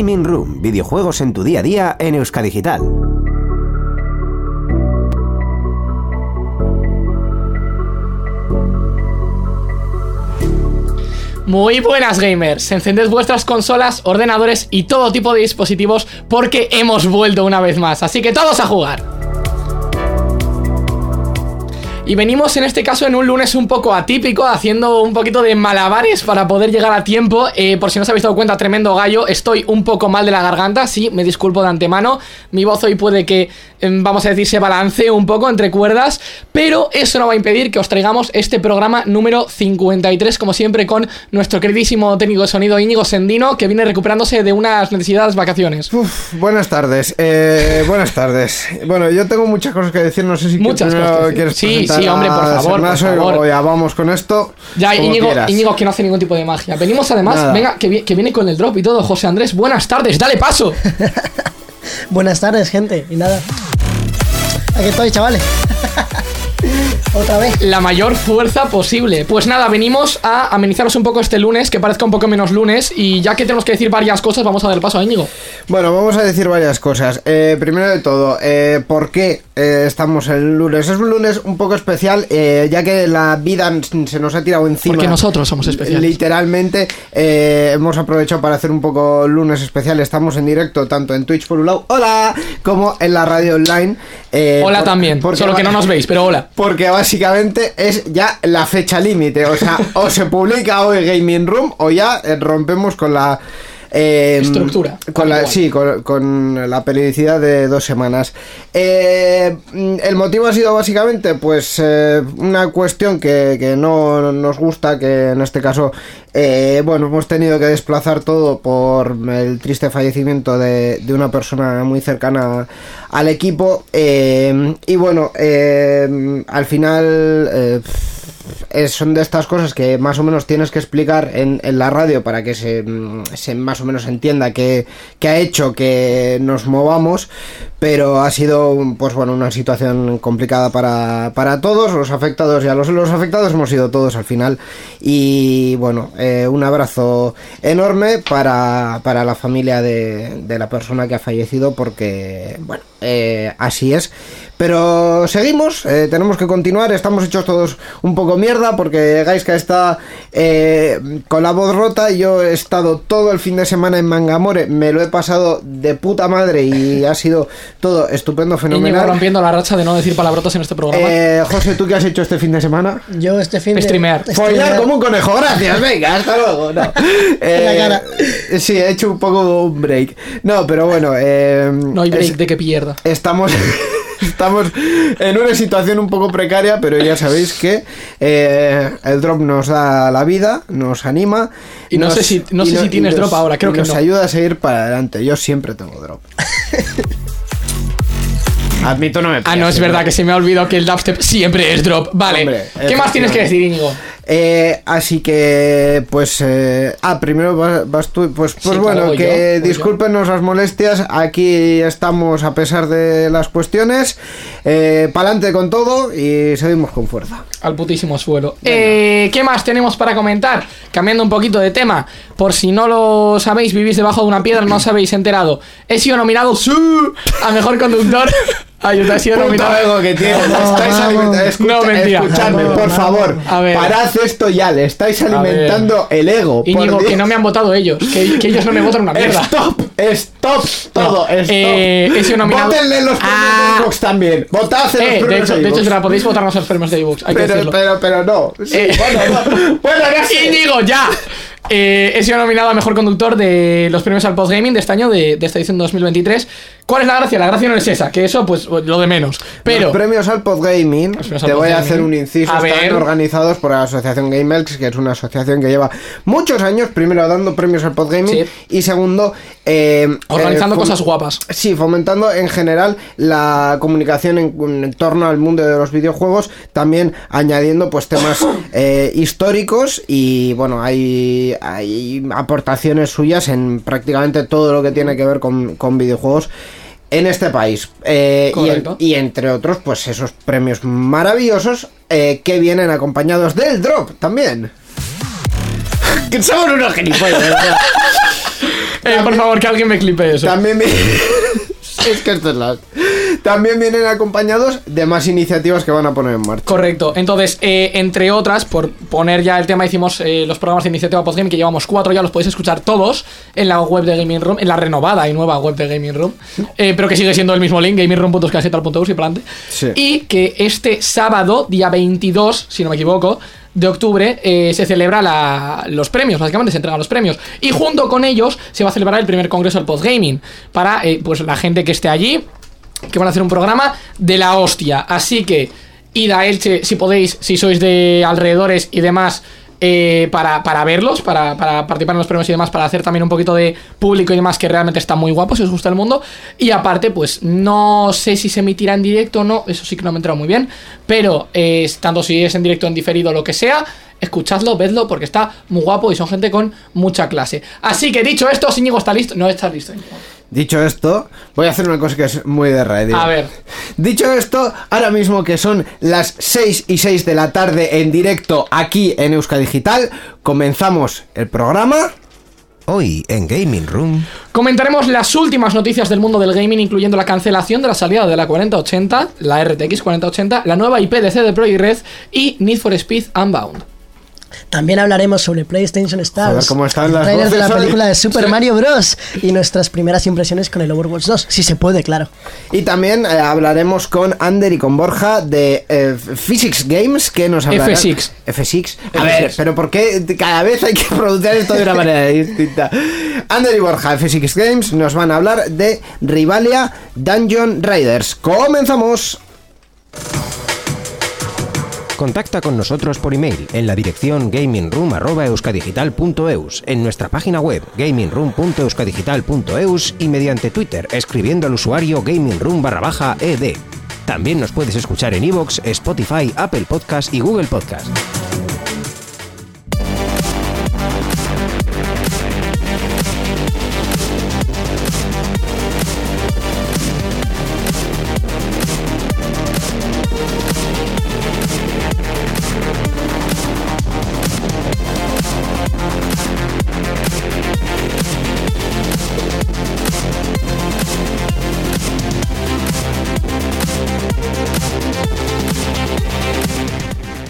Gaming Room, videojuegos en tu día a día en Euskadigital. Muy buenas gamers, encended vuestras consolas, ordenadores y todo tipo de dispositivos porque hemos vuelto una vez más, así que todos a jugar. Y venimos en este caso en un lunes un poco atípico, haciendo un poquito de malabares para poder llegar a tiempo. Eh, por si no os habéis dado cuenta, tremendo gallo, estoy un poco mal de la garganta, sí, me disculpo de antemano. Mi voz hoy puede que, vamos a decir, se balancee un poco entre cuerdas, pero eso no va a impedir que os traigamos este programa número 53, como siempre, con nuestro queridísimo técnico de sonido Íñigo Sendino, que viene recuperándose de unas necesidades vacaciones. buenas tardes, eh, buenas tardes. Bueno, yo tengo muchas cosas que decir, no sé si muchas cosas. quieres sí, sí, hombre, por favor. Por favor. Ya vamos con esto. Ya, Íñigo, Íñigo, que no hace ningún tipo de magia. Venimos además, venga, que, que, viene con el drop y todo. José Andrés, buenas tardes, dale paso. buenas tardes, gente. Y nada. Aquí estoy, chavales. Otra vez. La mayor fuerza posible. Pues nada, venimos a amenizaros un poco este lunes, que parezca un poco menos lunes. Y ya que tenemos que decir varias cosas, vamos a dar el paso a Íñigo. Bueno, vamos a decir varias cosas. Eh, primero de todo, eh, ¿por qué eh, estamos el lunes? Es un lunes un poco especial, ya que la vida se nos ha tirado encima. Porque nosotros somos especiales. Literalmente, hemos aprovechado para hacer un poco lunes especial. Estamos en directo tanto en Twitch por un lado, hola, como en la radio online. hola también, solo que no nos veis, pero hola. Porque básicamente es ya la fecha límite. O sea, o se publica hoy Gaming Room o ya eh, rompemos con la Em, Estructura. Con la, sí, con, la periodicidad de dos semanas. Eh, el motivo ha sido básicamente, pues, eh, una cuestión que, no nos gusta, que en este caso, eh, bueno, hemos tenido que desplazar todo por el triste fallecimiento de, de una persona muy cercana al equipo. y bueno, al final son de estas cosas que más o menos tienes que explicar en, la radio para que se, se, más o menos entienda que, ha hecho que nos movamos, pero ha sido pues bueno una situación complicada para, para todos los afectados ya los, los afectados hemos sido todos al final. Y bueno eh, un abrazo enorme para, para la familia de, de, la persona que ha fallecido porque bueno eh, así es pero seguimos, eh, tenemos que continuar, estamos hechos todos un poco mierda porque Gaiska está eh, con la voz rota. Yo he estado todo el fin de semana en Mangamore, me lo he pasado de puta madre y ha sido todo estupendo, fenomenal. rompiendo la racha de no decir palabrotas en este programa. Eh, José, ¿tú qué has hecho este fin de semana? Yo este fin de... Streamear. Follar como un conejo, gracias, venga, hasta luego. No. Sí, he hecho un poco un break. No, pero bueno. no hay break de que pierda. Estamos... estamos en una situación un poco precaria, pero ya sabéis que eh, el drop nos da la vida, nos anima. Y no sé si, no sé si tienes drop ahora, creo que nos ayuda a seguir para adelante. Yo siempre tengo drop. Admito, no me Ah, no, es verdad que se me ha olvidado que el dubstep siempre es drop. Vale. ¿Qué más tienes que decir, Íñigo? Eh, así que, pues. Eh, ah, primero vas, tú. Pues, pues bueno, que discúlpenos las molestias. Aquí estamos a pesar de las cuestiones. Eh, Pa'lante con todo y seguimos con fuerza. Al putísimo suelo. Eh, ¿Qué más tenemos para comentar? Cambiando un poquito de tema. Por si no lo sabéis, vivís debajo de una piedra, no os habéis enterado. He sido nominado a mejor conductor. Ay, usted ha sido nominado. que tiene. estáis alimentando. no, mentira. Escuchadme, por favor. A ver. Parad esto ya. Le estáis alimentando el ego. Y digo que no me han votado ellos. Que, que, ellos no me votan una mierda. Stop. Stop. Todo. stop. Eh, he sido nominado. Votenle los premios ah. de Xbox también. Votad en eh, los premios de hecho, de hecho, la podéis votar los premios de. Hay pero, pero, pero no. Sí, eh. bueno, no. bueno, Y digo, ya. Eh, he sido nominado a mejor conductor de los premios al Post Gaming de este año, de, de esta edición 2023. ¿Cuál es la gracia? La gracia no es esa, que eso, pues lo de menos. Pero. Los premios al Podgaming, te voy a hacer un inciso, están organizados por la Asociación GameElks, que es una asociación que lleva muchos años, primero dando premios al Podgaming y segundo. Eh, Organizando eh, cosas guapas. Sí, fomentando en general la comunicación en, torno al mundo de los videojuegos, también añadiendo pues temas eh, históricos y bueno, hay, hay aportaciones suyas en prácticamente todo lo que tiene que ver con, con videojuegos en este país. Eh, y, entre otros, pues esos premios maravillosos eh, que vienen acompañados del drop también. Que somos unos gilipollas. Eh, por favor, que alguien me clipe eso. También vi- es que esto es la... También vienen acompañados de más iniciativas que van a poner en marcha. Correcto. Entonces, eh, entre otras, por poner ya el tema, hicimos eh, los programas de iniciativa Postgame, que llevamos cuatro ya, los podéis escuchar todos en la web de Gaming Room, en la renovada y nueva web de Gaming Room, eh, pero que sigue siendo el mismo link, gamingroom.escaseta.us y para adelante. Sí. Y que este sábado, día 22, si no me equivoco, de octubre, eh, se celebra la- los premios, básicamente se entregan los premios. Y junto con ellos se va a celebrar el primer congreso del Postgaming, para eh, pues la gente que esté allí, que van a hacer un programa de la hostia. Así que id a Elche si podéis, si sois de alrededores y demás, eh, para, para verlos, para, para participar en los premios y demás, para hacer también un poquito de público y demás, que realmente está muy guapo, si os gusta el mundo. Y aparte, pues no sé si se emitirá en directo o no, eso sí que no me he enterado muy bien, pero eh, tanto si es en directo, en diferido, lo que sea. Escuchadlo, vedlo, porque está muy guapo y son gente con mucha clase. Así que dicho esto, Íñigo está listo. No está listo. Íñigo. Dicho esto, voy a hacer una cosa que es muy de radio. A ver. Dicho esto, ahora mismo que son las 6 y 6 de la tarde en directo aquí en Euska Digital, comenzamos el programa. Hoy en Gaming Room. Comentaremos las últimas noticias del mundo del gaming, incluyendo la cancelación de la salida de la 4080, la RTX 4080, la nueva IP de CD Projekt Red y Need for Speed Unbound. También hablaremos sobre PlayStation Stars, Joder, cómo están el las tráiler de la película de Super Mario Bros. y nuestras primeras impresiones con el Overwatch 2, si se puede, claro. Y también eh, hablaremos con Ander y con Borja de eh, Physics Games, que nos hablarán... F6. F6. A ver, pero ¿por qué cada vez hay que pronunciar esto de una manera distinta? Ander y Borja, de Physics Games, nos van a hablar de Rivalia Dungeon Raiders. ¡Comenzamos! Contacta con nosotros por email en la dirección gamingroom.euskadigital.eus, en nuestra página web gamingroom.euskadigital.eus y mediante Twitter escribiendo al usuario gamingroom ed. También nos puedes escuchar en iVoox, Spotify, Apple Podcast y Google Podcast.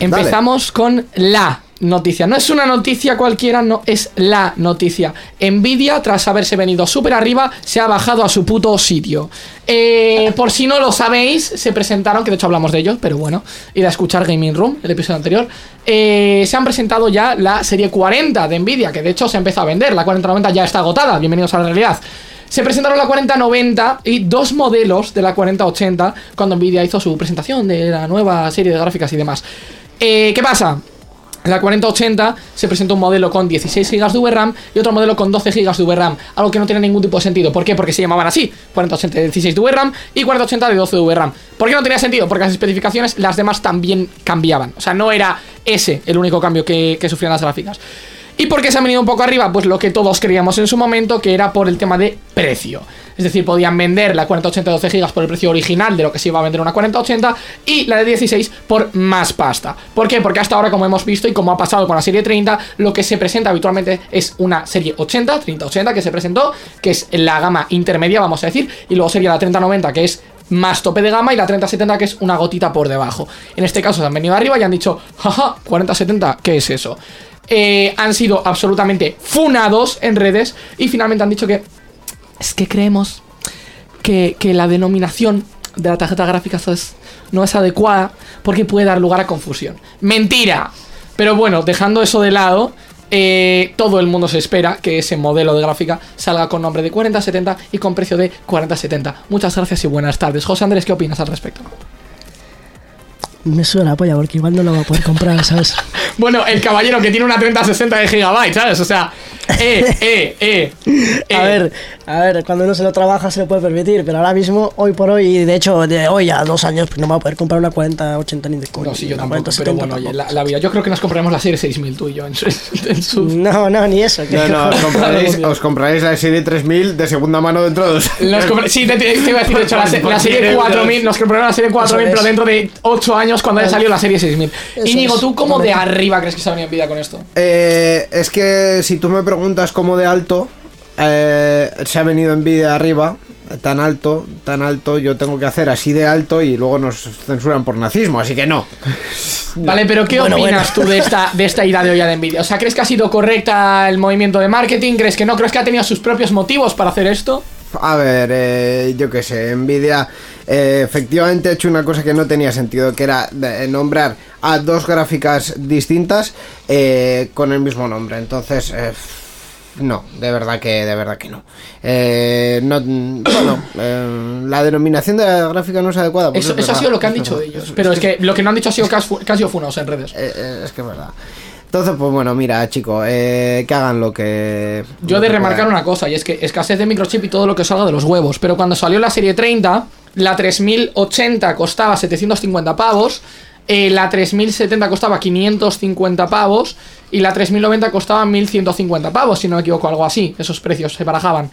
Empezamos con la noticia. No es una noticia cualquiera, no, es la noticia. Nvidia, tras haberse venido súper arriba, se ha bajado a su puto sitio. Eh, por si no lo sabéis, se presentaron, que de hecho hablamos de ellos, pero bueno, ir a escuchar Gaming Room, el episodio anterior. Eh, se han presentado ya la serie 40 de Nvidia, que de hecho se empezó a vender. La 4090 ya está agotada. Bienvenidos a la realidad. Se presentaron la 4090 y dos modelos de la 4080 cuando Nvidia hizo su presentación de la nueva serie de gráficas y demás. Eh, ¿Qué pasa? La 4080 se presentó un modelo con 16 GB de VRAM y otro modelo con 12 GB de VRAM, algo que no tiene ningún tipo de sentido. ¿Por qué? Porque se llamaban así, 4080 de 16 de VRAM y 4080 de 12 de VRAM. ¿Por qué no tenía sentido? Porque las especificaciones, las demás también cambiaban. O sea, no era ese el único cambio que, que sufrían las gráficas. ¿Y por qué se han venido un poco arriba? Pues lo que todos creíamos en su momento, que era por el tema de precio. Es decir, podían vender la 4080 de 12 GB por el precio original de lo que se iba a vender una 4080 y la de 16 por más pasta. ¿Por qué? Porque hasta ahora, como hemos visto y como ha pasado con la serie 30, lo que se presenta habitualmente es una serie 80, 3080 que se presentó, que es la gama intermedia, vamos a decir, y luego sería la 3090, que es más tope de gama y la 3070 que es una gotita por debajo. En este caso se han venido arriba y han dicho, jaja, 4070, ¿qué es eso? Eh, han sido absolutamente funados en redes y finalmente han dicho que es que creemos que, que la denominación de la tarjeta gráfica no es adecuada porque puede dar lugar a confusión. Mentira. Pero bueno, dejando eso de lado, eh, todo el mundo se espera que ese modelo de gráfica salga con nombre de 4070 y con precio de 4070. Muchas gracias y buenas tardes. José Andrés, ¿qué opinas al respecto? Me suda la polla porque igual no lo va a poder comprar, ¿sabes? Bueno, el caballero que tiene una 3060 de gigabytes, ¿sabes? O sea, eh, eh, eh. eh. A ver, a ver, cuando uno se lo trabaja se lo puede permitir, pero ahora mismo, hoy por hoy, y de hecho, de hoy a dos años, pues no va a poder comprar una 40, 80 ni de coña. No, sí, yo tampoco, 40, pero 70 bueno, oye, la, la vida. Yo creo que nos compraremos la serie 6000 tú y yo en su... en su- No, no, ni eso. que- No, no, os compraréis, os compraréis la serie 3000 de segunda mano dentro de dos. Nos compra- sí, te, te- te iba a decir, de hecho, la, se- Por la serie 100 euros. 4000, nos compraremos la serie 4000, Eso pero dentro de 8 años cuando haya salido la serie 6000. Eso Íñigo, ¿tú cómo de totalmente. Arriba crees que se ha venido en vida con esto? Eh, es que si tú me preguntas cómo de alto, eh, se ha venido Nvidia arriba, tan alto, tan alto, yo tengo que hacer así de alto y luego nos censuran por nazismo, así que no. Vale, pero ¿qué Bueno, opinas tú de esta, de esta ida de olla de Nvidia? O sea, ¿crees que ha sido correcta el movimiento de marketing? ¿Crees que no? ¿Crees que ha tenido sus propios motivos para hacer esto? A ver, eh, yo qué sé, Nvidia eh, efectivamente ha hecho una cosa que no tenía sentido, que era de- nombrar a dos gráficas distintas eh, con el mismo nombre. Entonces, eh, no, de verdad que, de verdad que no. Eh, no bueno, eh, la denominación de la gráfica no es adecuada. Eso, es eso ha sido lo que han dicho ellos. Pero es que lo que no han dicho ha sido Casio Casio Funos en redes. Eh, eh, es que es verdad. Entonces, pues bueno, mira, chico, eh, que hagan lo que. Yo he lo de que remarcar puedan. una cosa, y es que escasez de microchip y todo lo que salga de los huevos. Pero cuando salió la serie 30, la 3080 costaba 750 pavos, eh, la 3070 costaba 550 pavos y la 3090 costaba 1150 pavos, si no me equivoco, algo así. Esos precios se barajaban.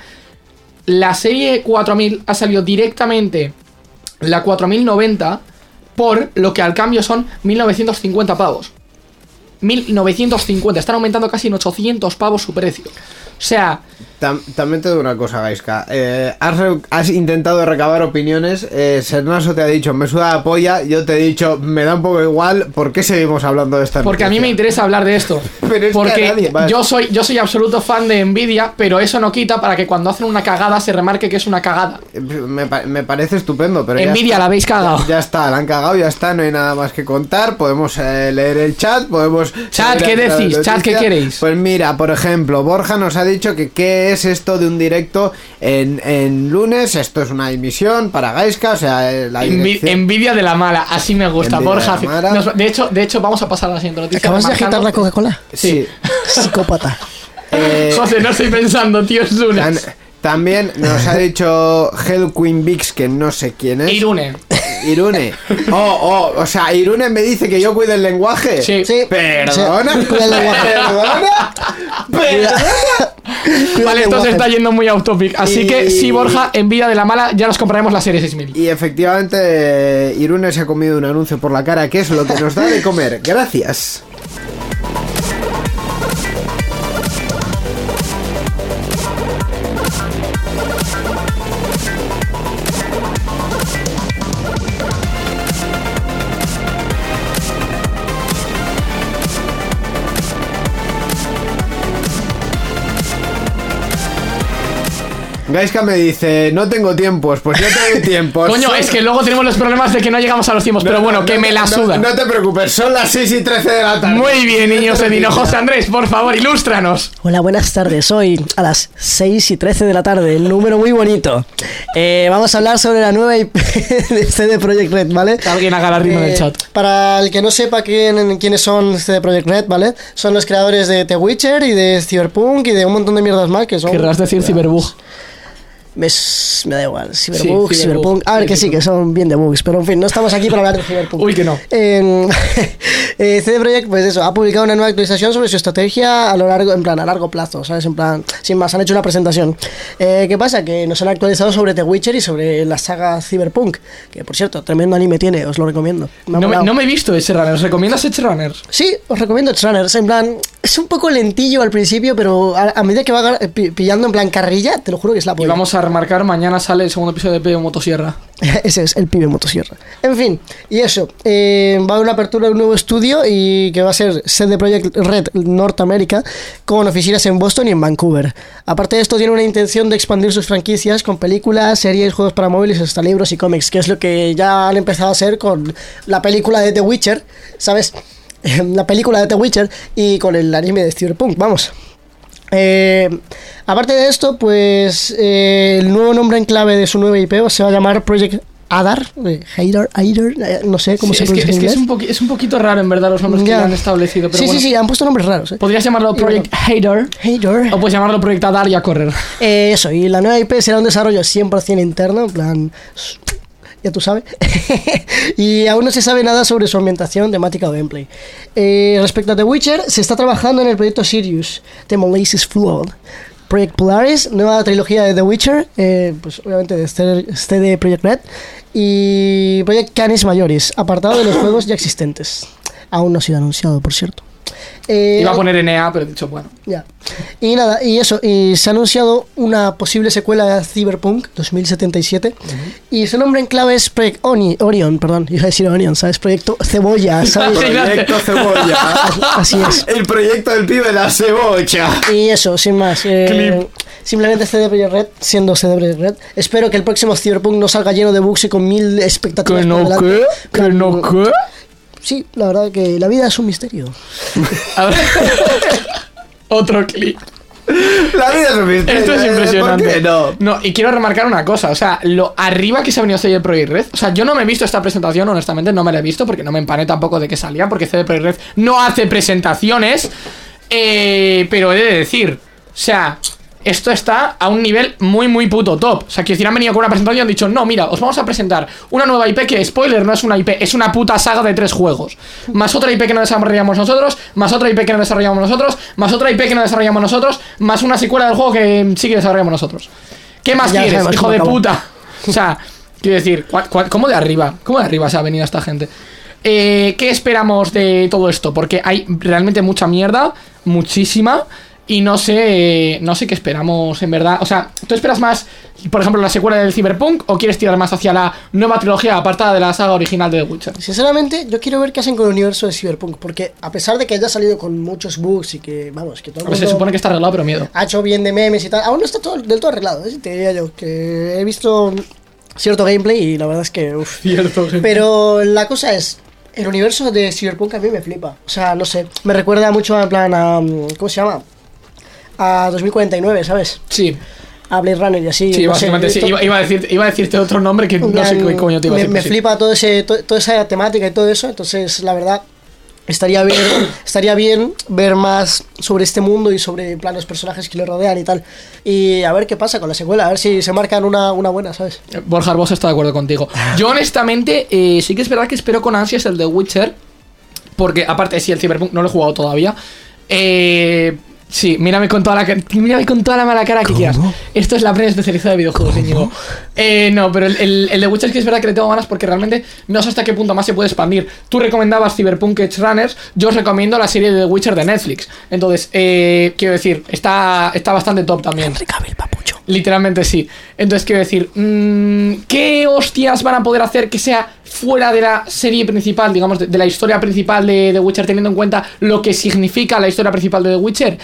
La serie 4000 ha salido directamente la 4090 por lo que al cambio son 1950 pavos. 1950, están aumentando casi en 800 pavos su precio. O sea, Tam- también te digo una cosa, Gaiska. Eh, has, intentado recabar opiniones. Eh, Sernaso te ha dicho, me suda la polla. Yo te he dicho, me da un poco igual. ¿Por qué seguimos hablando de esta porque a mí me interesa hablar de esto. Pero es que porque nadie, vale. yo soy yo soy absoluto fan de Nvidia, pero eso no quita para que cuando hacen una cagada se remarque que es una cagada. Me, me parece estupendo, pero. Nvidia está. la habéis cagado. Ya está, la han cagado, ya está, no hay nada más que contar. Podemos eh, leer el chat, podemos. Chat, ¿qué decís? Chat, ¿qué queréis? Pues mira, por ejemplo, Borja nos ha dicho que qué es esto de un directo en, en lunes. Esto es una emisión para Gaiska, o sea, eh, la Envi- dirección- envidia de la mala, así me gusta, Envidia Borja. de nos- de, hecho, de hecho, vamos a pasar a la siguiente noticia. ¿Acabas de agitar la Coca-Cola? Sí. Psicópata. Eh, José, no estoy pensando, tío, es tan- lunes. también nos ha dicho Hell Queen Vix, que no sé quién es. Irune. Irune. Oh, oh, o sea, Irune me dice que yo cuide el lenguaje. Sí. Sí. Perdona. Sí, cuida el lenguaje. Perdona. Perdona. Vale, esto se está yendo muy off topic. Así Y- que sí, Borja, envidia de la mala, ya nos compraremos la serie 6000. Y efectivamente, Irune se ha comido un anuncio por la cara, que es lo que nos da de comer. Gracias. Gaiska me dice, no tengo tiempos, pues yo tengo tiempo. Coño, es que luego tenemos los problemas de que no llegamos a los tiempos, pero bueno, que me la suda. No, te preocupes, son las 6 y 13 de la tarde. Muy bien, niños de Dino. José Andrés, por favor, ilústranos. Hola, buenas tardes. Hoy a las 6 y 13 de la tarde, el número muy bonito. Eh, vamos a hablar sobre la nueva IP de CD Projekt Red, ¿vale? Que alguien haga la rima en el Eh, chat. Para el que no sepa quién, quiénes son CD Projekt Red, ¿vale? Son los creadores de The Witcher y de Cyberpunk y de un montón de mierdas más que son... Querrás decir Cyberbug. Me, me da igual, Cyberbug, Sí. Cyberpunk. A ver, que sí, que son bien de bugs, pero en fin, no estamos aquí para hablar de Cyberpunk. Uy, que no. Eh, eh, CD Projekt, pues eso, ha publicado una nueva actualización sobre su estrategia a lo largo, en plan, a largo plazo, ¿sabes? En plan, sin más, han hecho una presentación. Eh, ¿Qué pasa? Que nos han actualizado sobre The Witcher y sobre la saga Cyberpunk, que por cierto, tremendo anime tiene, os lo recomiendo. Me No me, no me he visto ese runner. ¿Os recomiendas ese runner? Sí, os recomiendo Edge Runners. En plan, es un poco lentillo al principio, pero a, a medida que va pillando en plan carrilla, te lo juro que es la Y polla. vamos a remarcar, mañana sale el segundo episodio de Peo Motosierra. Ese es el pibe motosierra. En fin, y eso. eh, va a haber una apertura de un nuevo estudio y que va a ser CD Projekt Red Norteamérica con oficinas en Boston y en Vancouver. Aparte de esto, tiene una intención de expandir sus franquicias con películas, series, juegos para móviles, hasta libros y cómics, que es lo que ya han empezado a hacer con la película de The Witcher, ¿sabes? La película de The Witcher y con el anime de Cyberpunk, vamos. Eh, aparte de esto, pues eh, el nuevo nombre en clave de su nueva IP se va a llamar Project Adar, eh, Hader, no sé cómo Sí, se es, que, pronuncia es, en que es, inglés. un poqui- es un poquito raro, en verdad, los nombres que han establecido. Pero sí, bueno, sí, sí, han puesto nombres raros. eh. Podrías llamarlo Project. Hader. O puedes llamarlo Project Adar y a correr. Eh, eso, y la nueva IP será un desarrollo 100% interno, en plan. Ya tú sabes. y aún no se sabe nada sobre su ambientación, temática o gameplay. Eh, respecto a The Witcher, se está trabajando en el proyecto Sirius, The Malicious Flood. Project Polaris, nueva trilogía de The Witcher, eh, pues obviamente de CD CD Projekt Red. Y Project Canis Majoris, apartado de los juegos ya existentes. Aún no ha sido anunciado, por cierto. Eh, Iba a poner NA, pero he dicho, bueno. Ya. Y nada, y eso, y se ha anunciado una posible secuela de Cyberpunk 2077 y su nombre en clave es Project Oni- Orion, perdón, iba a decir Onion, ¿sabes? Proyecto Cebolla, ¿sabes? Proyecto Cebolla. Así es. El proyecto del pibe la cebolla. Y eso, sin más. eh, simplemente CD Projekt Red, siendo CD Projekt Red. Espero que el próximo Cyberpunk no salga lleno de bugs y con mil expectativas. por delante. qué? Sí, la verdad que la vida es un misterio. A ver. Otro clip. La vida es un misterio. Esto es ¿eh? impresionante. ¿Por qué no? y quiero remarcar una cosa, o sea, lo arriba que se ha venido CD Projekt Red, o sea, yo no me he visto esta presentación, honestamente, no me la he visto porque no me empané tampoco de que salía, porque CD Projekt Red no hace presentaciones, eh, pero he de decir, o sea, esto está a un nivel muy, muy puto top. O sea, que decir, han venido con una presentación y han dicho, no, mira, os vamos a presentar una nueva IP que, spoiler, no es una IP, es una puta saga de tres juegos. Más otra IP que no desarrollamos nosotros, más otra IP que no desarrollamos nosotros, más otra IP que no desarrollamos nosotros, más una secuela del juego que sí que desarrollamos nosotros. ¿Qué más Ya quieres, hijo de puta? O sea, quiero decir, ¿cuál- cuál- ¿cómo de arriba? ¿Cómo de arriba se ha venido esta gente? Eh, ¿Qué esperamos de todo esto? Porque hay realmente mucha mierda, muchísima, y no sé, no sé qué esperamos en verdad. O sea, ¿tú esperas más, por ejemplo, la secuela del Cyberpunk o quieres tirar más hacia la nueva trilogía apartada de la saga original de The Witcher? Sinceramente, yo quiero ver qué hacen con el universo de Cyberpunk, porque a pesar de que haya salido con muchos bugs y que, vamos, que todo el ver, se mundo supone que está arreglado, pero miedo. ha hecho bien de memes y tal, aún no está todo, del todo arreglado, ¿eh? te diría yo, que he visto cierto gameplay y la verdad es que, uff. Cierto, Pero la cosa es, el universo de Cyberpunk a mí me flipa. O sea, no sé, me recuerda mucho en plan a, mm, ¿cómo se llama? A 2049, ¿sabes? Sí, A Blade Runner y así. sí, no sé, básicamente sí. Iba, iba a decir, iba a decirte otro nombre que no sé qué coño te iba a me, decir. me sí. flipa todo ese, to- toda esa temática y todo eso, entonces la verdad estaría bien, estaría bien ver más sobre este mundo y sobre en plan, los personajes que lo rodean y tal. Y a ver qué pasa con la secuela, a ver si se marcan una, una buena, ¿sabes? Borja Arbós está de acuerdo contigo. Yo, honestamente, eh, sí que es verdad que espero con ansias el de Witcher. Porque, aparte, sí, el Cyberpunk no lo he jugado todavía. Eh. Sí, mírame con toda la mírame con toda la mala cara que quieras. Esto es la prensa especializada de videojuegos, Íñigo. Eh, no, pero el, el, el de Witcher sí que es verdad que le tengo ganas porque realmente no sé hasta qué punto más se puede expandir. Tú recomendabas Cyberpunk Edge Runners, yo os recomiendo la serie de The Witcher de Netflix. Entonces, eh, quiero decir, está, está bastante top también. papucho. Literalmente sí. Entonces quiero decir, mm, ¿qué hostias van a poder hacer que sea fuera de la serie principal, digamos, de, de la historia principal de The Witcher, teniendo en cuenta lo que significa la historia principal de The Witcher?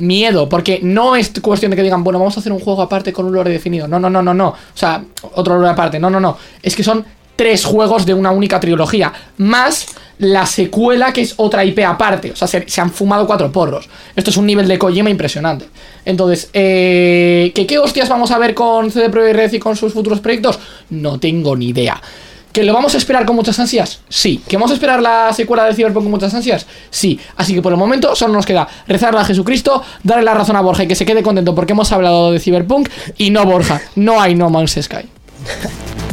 Miedo, porque no es cuestión de que digan, bueno, vamos a hacer un juego aparte con un lore definido. No, no, no, no, no. O sea, otro lore aparte. No, no, no. Es que son tres juegos de una única trilogía. Más la secuela, que es otra IP aparte. O sea, se, han fumado cuatro porros. Esto es un nivel de Kojima impresionante. Entonces, eh, ¿que ¿qué hostias vamos a ver con CD Projekt Red y con sus futuros proyectos? No tengo ni idea. ¿Que lo vamos a esperar con muchas ansias? Sí. ¿Que vamos a esperar la secuela de Cyberpunk con muchas ansias? Sí. Así que por el momento solo nos queda rezarle a Jesucristo, darle la razón a Borja y que se quede contento porque hemos hablado de Cyberpunk y no Borja. No hay No Man's Sky.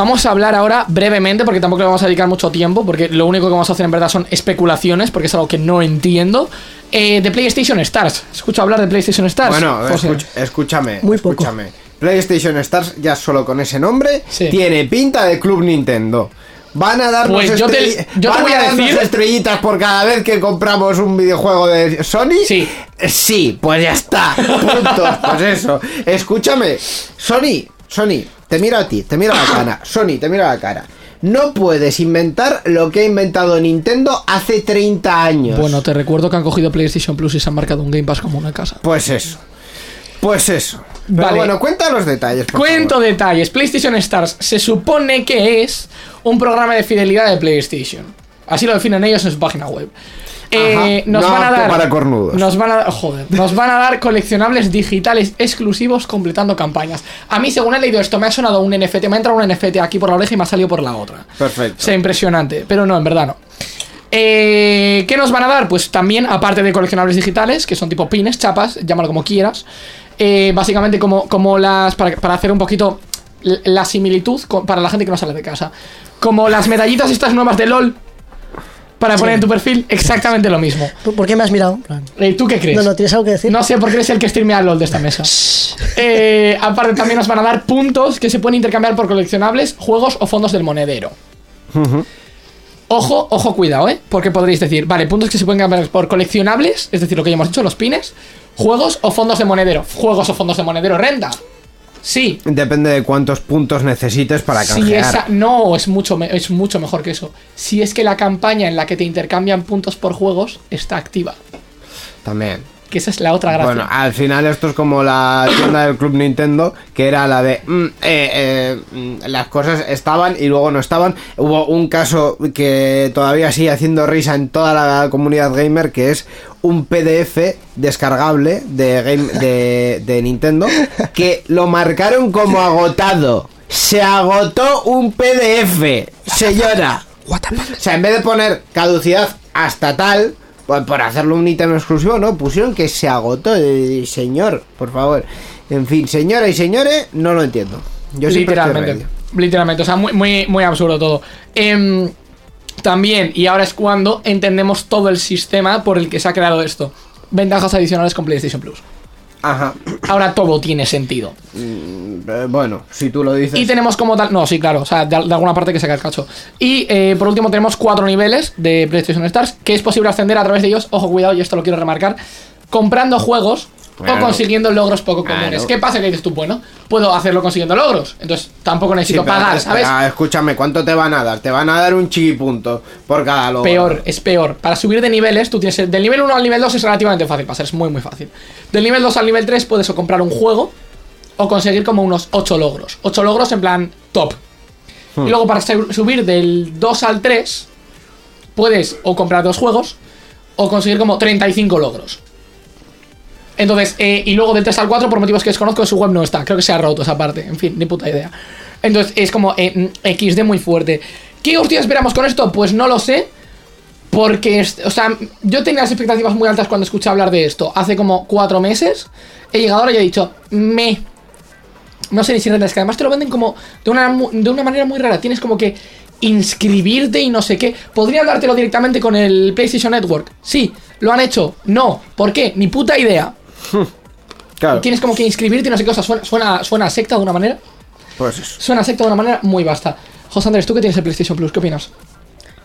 Vamos a hablar ahora brevemente, porque tampoco le vamos a dedicar mucho tiempo, porque lo único que vamos a hacer en verdad son especulaciones, porque es algo que no entiendo. Eh, de PlayStation Stars. ¿Escucho hablar de PlayStation Stars? Bueno, escuch- escúchame. Muy poco. escúchame. PlayStation Stars, ya solo con ese nombre, Sí. tiene pinta de Club Nintendo. Van a darnos, Pues yo te- yo te voy a decir- estrellitas por cada vez que compramos un videojuego de Sony. Sí. Sí, pues ya está. Punto. pues eso. Escúchame, Sony, Sony, te miro a ti, te miro a la cara. Sony, te miro a la cara. No puedes inventar lo que ha inventado Nintendo hace 30 años. Bueno, te recuerdo que han cogido PlayStation Plus y se han marcado un Game Pass como una casa. Pues eso. Pues eso. Pero Vale. bueno, cuenta los detalles. por Cuento favor. detalles. PlayStation Stars se supone que es un programa de fidelidad de PlayStation. Así lo definen ellos en su página web. Eh, nos No van a dar. para cornudos. Nos van a. Joder. Nos van a dar coleccionables digitales exclusivos completando campañas. A mí, según he leído esto, me ha sonado un NFT. Me ha entrado un NFT aquí por la oreja y me ha salido por la otra. Perfecto. O sea, impresionante. Pero no, en verdad no. Eh, ¿Qué nos van a dar? Pues también, aparte de coleccionables digitales, que son tipo pines, chapas, llámalo como quieras. eh, básicamente como, como las. Para, para hacer un poquito la similitud con- para la gente que no sale de casa. Como las medallitas estas nuevas de LOL para poner en tu perfil, exactamente lo mismo. ¿Por qué me has mirado? Plan, Eh, ¿Tú qué crees? No, no, ¿tienes algo que decir? No sé por qué eres el que streamea LOL de esta mesa. Eh, aparte, también nos van a dar puntos que se pueden intercambiar por coleccionables, juegos o fondos del monedero. Ojo, ojo, cuidado, ¿eh? Porque podréis decir, vale, puntos que se pueden cambiar por coleccionables, es decir, lo que ya hemos dicho, los pines, juegos o fondos de monedero. Juegos o fondos de monedero, renta. Sí. Depende de cuántos puntos necesites para Si canjear. esa, no, es mucho, es mucho mejor que eso. Si es que la campaña en la que te intercambian puntos por juegos está activa. También. Que esa es la otra gracia. Bueno, al final esto es como la tienda del Club Nintendo, que era la de mm, eh, eh, mm, las cosas estaban y luego no estaban. Hubo un caso que todavía sigue haciendo risa en toda la comunidad gamer, que es un PDF descargable de, game, de, de Nintendo, que lo marcaron como agotado. Se agotó un PDF, señora. O sea, en vez de poner caducidad hasta tal, por, por hacerlo un ítem exclusivo, no, pusieron que se agotó. Eh, señor, por favor. En fin, señora y señores, no lo entiendo. Yo literalmente. Literalmente, o sea, muy, muy, muy absurdo todo. Em, también, y ahora es cuando entendemos todo el sistema por el que se ha creado esto. Ventajas adicionales con PlayStation Plus. Ajá. Ahora todo tiene sentido. Eh, bueno, si tú lo dices. Y tenemos como tal. No, sí, claro, o sea, de, de alguna parte que saca el cacho. Y eh, por último, tenemos cuatro niveles de PlayStation Stars que es posible ascender a través de ellos. Ojo, cuidado, y esto lo quiero remarcar. Comprando juegos Claro. o consiguiendo logros poco Claro. comunes. ¿Qué pasa? Que dices tú, bueno, puedo hacerlo consiguiendo logros. Entonces tampoco Sí, necesito pero pagar, espera, ¿sabes? escúchame, ¿cuánto te van a dar? Te van a dar un chiquipunto por cada logro. Peor, es peor. Para subir de niveles, tú tienes. el- Del nivel 1 al nivel 2 es relativamente fácil pasar, es muy, muy fácil. Del nivel 2 al nivel 3 puedes o comprar un juego o conseguir como unos 8 logros. 8 logros en plan top. Hmm. Y luego para su- subir del 2 al 3, puedes o comprar dos juegos o conseguir como 35 logros. Entonces, eh, y luego del 3 al 4, por motivos que desconozco, su web no está. Creo que se ha roto esa parte. En fin, ni puta idea. Entonces, es como eh, mm, XD muy fuerte. ¿Qué hostia esperamos con esto? Pues no lo sé. Porque, o sea, yo tenía las expectativas muy altas cuando escuché hablar de esto. Hace como cuatro meses. He llegado ahora y he dicho, me. No sé ni si renta, es que además te lo venden como de una, de una manera muy rara. Tienes como que inscribirte y no sé qué. Podrían dártelo directamente con el PlayStation Network. Sí, lo han hecho. No, ¿por qué? Ni puta idea. Claro, Tienes como que inscribirte y no sé qué cosa. Suena, suena, suena a secta de una manera. pues eso. Suena a secta de una manera muy vasta. José Andrés, tú que tienes el PlayStation Plus, ¿qué opinas?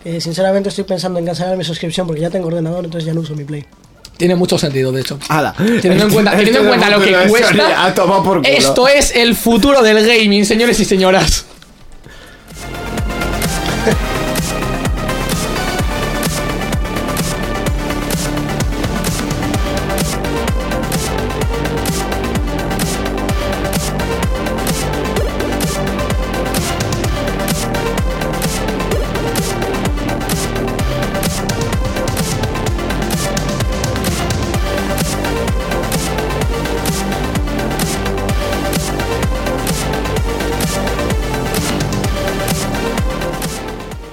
Eh, sinceramente estoy pensando en cancelar mi suscripción porque ya tengo ordenador, entonces ya no uso mi Play. Tiene mucho sentido, de hecho. Hala. Teniendo en cuenta, teniendo en cuenta lo que cuesta, esto es el futuro del gaming, señores y señoras.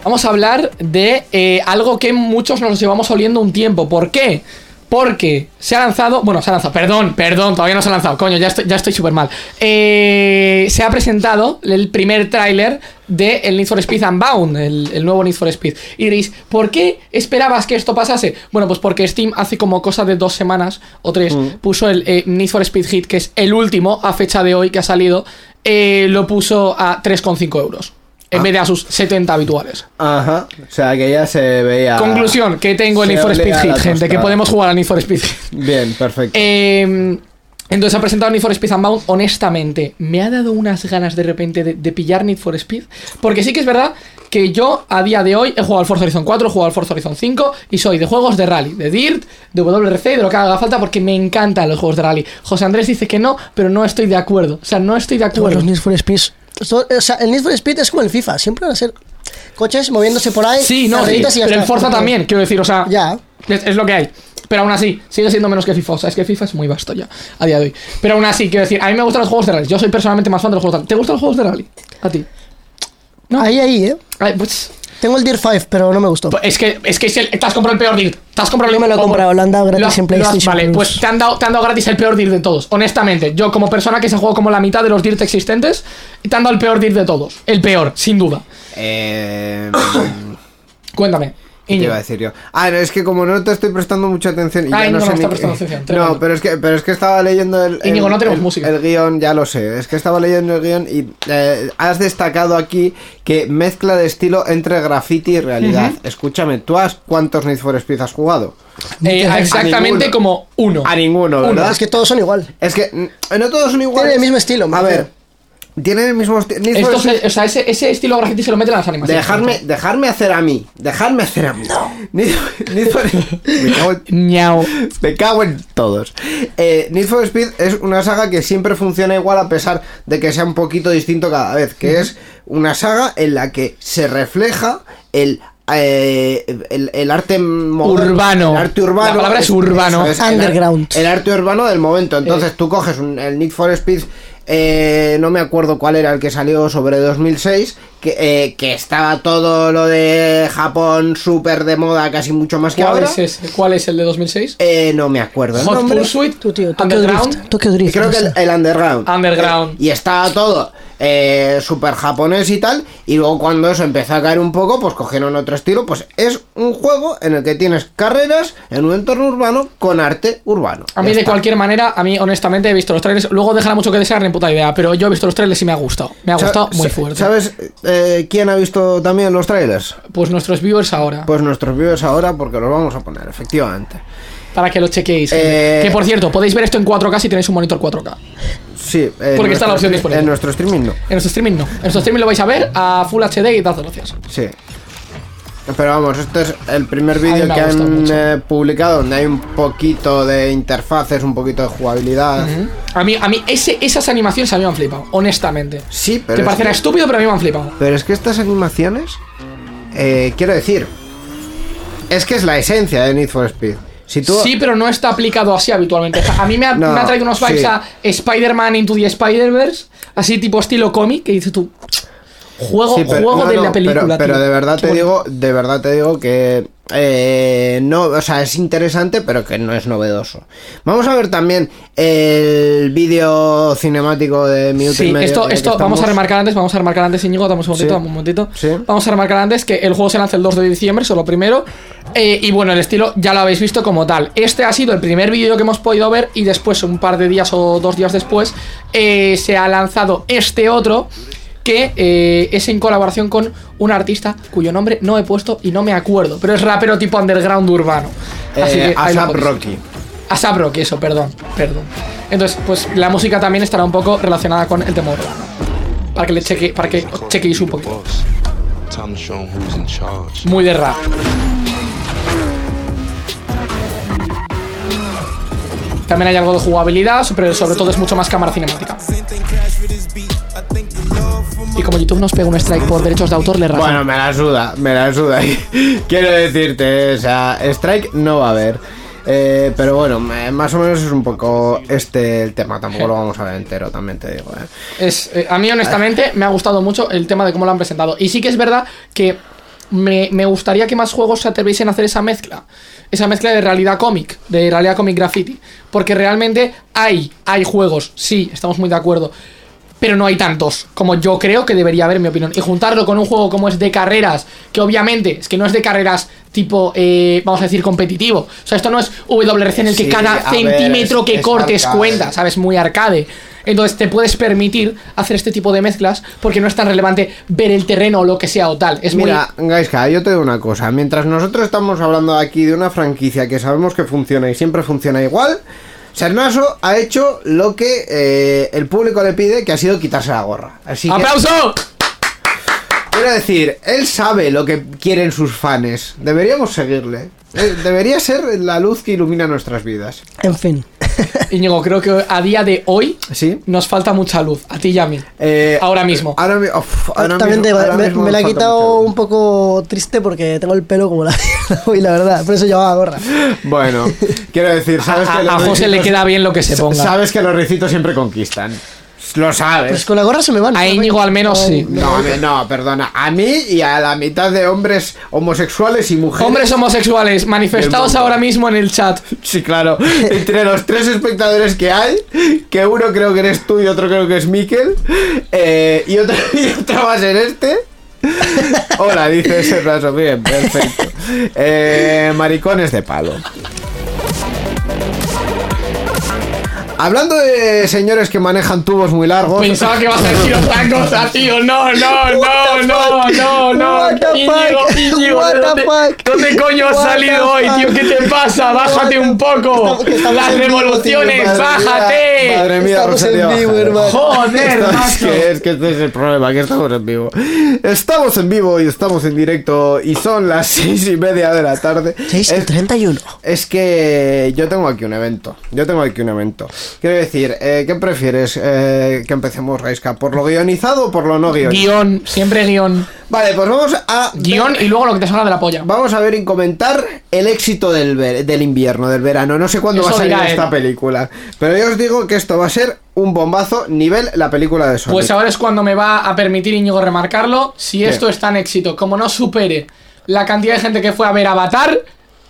Vamos a hablar de eh, algo que muchos nos llevamos oliendo un tiempo. ¿Por qué? Porque se ha lanzado. Bueno, se ha lanzado. Perdón, perdón, todavía no se ha lanzado. Coño, ya estoy ya estoy súper mal. Eh, se ha presentado el primer tráiler de el Need for Speed Unbound, el, el nuevo Need for Speed. Y diréis, ¿por qué esperabas que esto pasase? Bueno, pues porque Steam hace como cosa de dos semanas o tres puso el eh, Need for Speed Hit, que es el último a fecha de hoy que ha salido, eh, lo puso a 3,5 euros. En vez de a sus 70 habituales. Ajá. O sea, que ya se veía. Conclusión, que tengo el Need for Speed Hit, gente, que podemos jugar al Need for Speed Hit. Bien, perfecto. Eh, entonces ha presentado Need for Speed Unbound. Honestamente, me ha dado unas ganas de repente de, de pillar Need for Speed. Porque sí que es verdad que yo a día de hoy he jugado al Forza Horizon 4, he jugado al Forza Horizon 5 y soy de juegos de rally, de DIRT, de WRC, de lo que haga falta porque me encantan los juegos de rally. José Andrés dice que no, pero no estoy de acuerdo. O sea, no estoy de acuerdo. los Need for Speed. Esto- o sea, el Need for Speed es como el FIFA, siempre van a ser coches moviéndose por ahí. Sí, no, sí, carreritas y ya pero el. Forza también, quiero decir, o sea, Ya. Es, es lo que hay. Pero aún así, sigue siendo menos que FIFA. O sea, es que FIFA es muy vasto ya, a día de hoy. Pero aún así, quiero decir, a mí me gustan los juegos de rally. Yo soy personalmente más fan de los juegos de rally. ¿Te gustan los juegos de rally? A ti. No. Ahí, ahí, ¿eh? Ay, pues, Tengo el Deer 5, pero no me gustó. Pues Es que, es que es el- te has comprado el peor DIR. Te has comprado Yo me lo he como- comprado, lo han dado gratis has- en PlayStation Vale, Plus. pues te han, dado, te han dado gratis el peor DIR de todos. Honestamente, yo como persona que se juego como la mitad de los DIRT existentes, te han dado el peor DIR de todos. El peor, sin duda. Eh, Cuéntame. ¿Qué Iñigo. iba a decir yo? Ah, no, es que como no te estoy prestando mucha atención y Ah, ya no no sé está ni prestando atención. No, pero es que pero es que estaba leyendo el, el- Íñigo, no tenemos el- música. El guion, ya lo sé. Es que estaba leyendo el guion y eh, has destacado aquí que mezcla de estilo entre graffiti y realidad. Escúchame, ¿tú has cuántos Need for Speed has jugado? Eh, exactamente ninguno. como uno. A ninguno, Uno. ¿verdad? Es que todos son igual. Es que no todos son iguales. Tienen el mismo estilo, A ver, tienen el mismo Esto o sea, ese, ese estilo graffiti se lo meten a las animaciones. Dejarme, dejarme hacer a mí. Dejarme hacer a mí. Need, Need for- me, cago en, me cago en todos. Eh, Need for Speed es una saga que siempre funciona igual a pesar de que sea un poquito distinto cada vez. Que es una saga en la que se refleja el. eh, el, el arte moderno, Urbano. el arte urbano La palabra es urbano. el ar- Underground. el, arte urbano del momento entonces tú coges un- el Need for Speed eh, no me acuerdo cuál era el que salió sobre 2006 que, eh, que estaba todo lo de Japón súper de moda casi mucho más que ¿Cuál ahora es, ese? ¿Cuál es el de 2006? Eh, no me acuerdo el Hot nombre. Pursuit. Tú, tío, Tokyo Underground. Drift. Tokyo Drift. Creo no que el, el underground. Underground. Eh, y estaba todo eh, súper japonés y tal. Y luego cuando eso empezó a caer un poco, pues cogieron otro estilo. Pues es un juego en el que tienes carreras en un entorno urbano con arte urbano. A Ya mí, de está. cualquier manera, a mí, honestamente, he visto los trailers. Luego dejará mucho que desear, ni puta idea. Pero yo he visto los trailers y me ha gustado. Me ha gustado muy fuerte. ¿Sabes eh, quién ha visto también los trailers? Pues nuestros viewers ahora. Pues nuestros viewers ahora, porque los vamos a poner, efectivamente. Para que lo chequeéis. Eh, Que por cierto, podéis ver esto en 4K si tenéis un monitor 4K. Sí, Porque está la opción disponible. En nuestro streaming no. En nuestro streaming no. En nuestro streaming lo vais a ver a Full HD y dad gracias. Sí. Pero vamos, este es el primer vídeo que han eh, publicado donde hay un poquito de interfaces, un poquito de jugabilidad. A mí, a mí ese, esas animaciones a mí me han flipado, honestamente. Sí, pero que es parecerá que- estúpido, pero a mí me han flipado. Pero es que estas animaciones, eh, quiero decir, es que es la esencia de Need for Speed. Si tú, Sí, pero no está aplicado así habitualmente. A mí me ha, No, me ha traído unos vibes sí. a Spider-Man Into the Spider-Verse, así tipo estilo cómic, que dices tú. Juego, Sí, pero- juego no, de no, la película. Pero, pero de verdad Qué te digo, de verdad te digo que eh, no, o sea, es interesante, pero que no es novedoso. Vamos a ver también el vídeo cinemático de y Sí, esto, esto vamos a remarcar antes, vamos a remarcar antes, Íñigo, dame un segundito, Sí. dame un momentito. Sí. Vamos a remarcar antes que el juego se lanza el 2 de diciembre, eso lo primero. Eh, y bueno, el estilo ya lo habéis visto como tal. Este ha sido el primer vídeo que hemos podido ver y después, un par de días o dos días después, eh, se ha lanzado este otro que eh, es en colaboración con un artista cuyo nombre no he puesto y no me acuerdo, pero es rapero tipo underground urbano. Así Eh, que ASAP. Rocky. ASAP Rocky, eso, perdón, perdón. Entonces, pues la música también estará un poco relacionada con el tema urbano. Para que le cheque, para que chequeéis un poquito. Muy de rap. También hay algo de jugabilidad, pero sobre todo es mucho más cámara cinemática. Y como YouTube nos pega un strike por derechos de autor, le razón. Bueno, me la suda, me la suda. Quiero decirte, o sea, Strike no va a haber. Eh, pero bueno, más o menos es un poco este el tema. Tampoco lo vamos a ver entero, también te digo. eh. Es, eh, a mí, honestamente, me ha gustado mucho el tema de cómo lo han presentado. Y sí que es verdad que me, me gustaría que más juegos se atreviesen a hacer esa mezcla. Esa mezcla de realidad cómic, de realidad cómic graffiti. Porque realmente hay, hay juegos, sí, estamos muy de acuerdo. Pero no hay tantos como yo creo que debería haber, en mi opinión. Y juntarlo con un juego como es de carreras, que obviamente es que no es de carreras tipo, eh, vamos a decir, competitivo. O sea, esto no es WRC en el que Sí, cada ver, centímetro es- que es cortes arcade. cuenta, ¿sabes? Muy arcade. Entonces te puedes permitir hacer este tipo de mezclas porque no es tan relevante ver el terreno o lo que sea o tal. Es Mira, Gaiska, yo te digo una cosa. Mientras nosotros estamos hablando aquí de una franquicia que sabemos que funciona y siempre funciona igual, Sernaso ha hecho lo que eh, el público le pide, que ha sido quitarse la gorra. Así ¡Aplauso! Quiero decir, él sabe lo que quieren sus fans. Deberíamos seguirle. Eh, Debería ser la luz que ilumina nuestras vidas. En fin. Íñigo, creo que a día de hoy ¿Sí? nos falta mucha luz, a ti y a mí. Eh, Ahora mismo. Ahora, mi- uf, ahora También mismo- te- ahora me, mismo me la he quitado un poco triste porque tengo el pelo como la hoy, la verdad. Por eso llevaba gorra. Bueno, quiero decir, sabes A, que a José le queda bien lo que se ponga. Sabes que los ricitos siempre conquistan. Lo sabes. Pues con la gorra se me van. A Íñigo al menos sí. No, a mí- no, perdona. A mí y a la mitad de hombres homosexuales y mujeres. Hombres homosexuales, manifestaos mundo. ahora mismo en el chat. Sí, claro. Entre los tres espectadores que hay, que uno creo que eres tú y otro creo que es Miquel, eh, y, otro, y otro va a ser este. Hola, dice ese raso. Bien, perfecto. Eh, maricones de palo. Hablando de señores que manejan tubos muy largos. Pensaba que ibas a decir otra cosa, tío. No, no, no, no, no, no. What the fuck? Íñigo, What ¿de the ¿dónde, fuck? ¿dónde coño has salido hoy, tío? ¿Qué te pasa? Bájate un poco. Las revoluciones, bájate. Madre mía, Estamos en Rosalía, vivo, hermano. Joder, macho. que, es que este es el problema, que estamos en vivo. Estamos en vivo y estamos en directo y son las seis y media de la tarde. 6 y Es- 31. Es que yo tengo aquí un evento. Yo tengo aquí un evento. Quiero decir, eh, ¿qué prefieres eh, que empecemos, Raiska? ¿Por lo guionizado o por lo no guionizado? Guión, siempre guion. Vale, pues vamos a. Guión y luego lo que te salga de la polla. Vamos a ver y comentar el éxito del, ver- del invierno, del verano. No sé cuándo Eso va a salir él. esta película. Pero yo os digo que esto va a ser un bombazo nivel la película de Sonic. Pues ahora es cuando me va a permitir Íñigo remarcarlo. Si esto es tan éxito como no supere la cantidad de gente que fue a ver Avatar,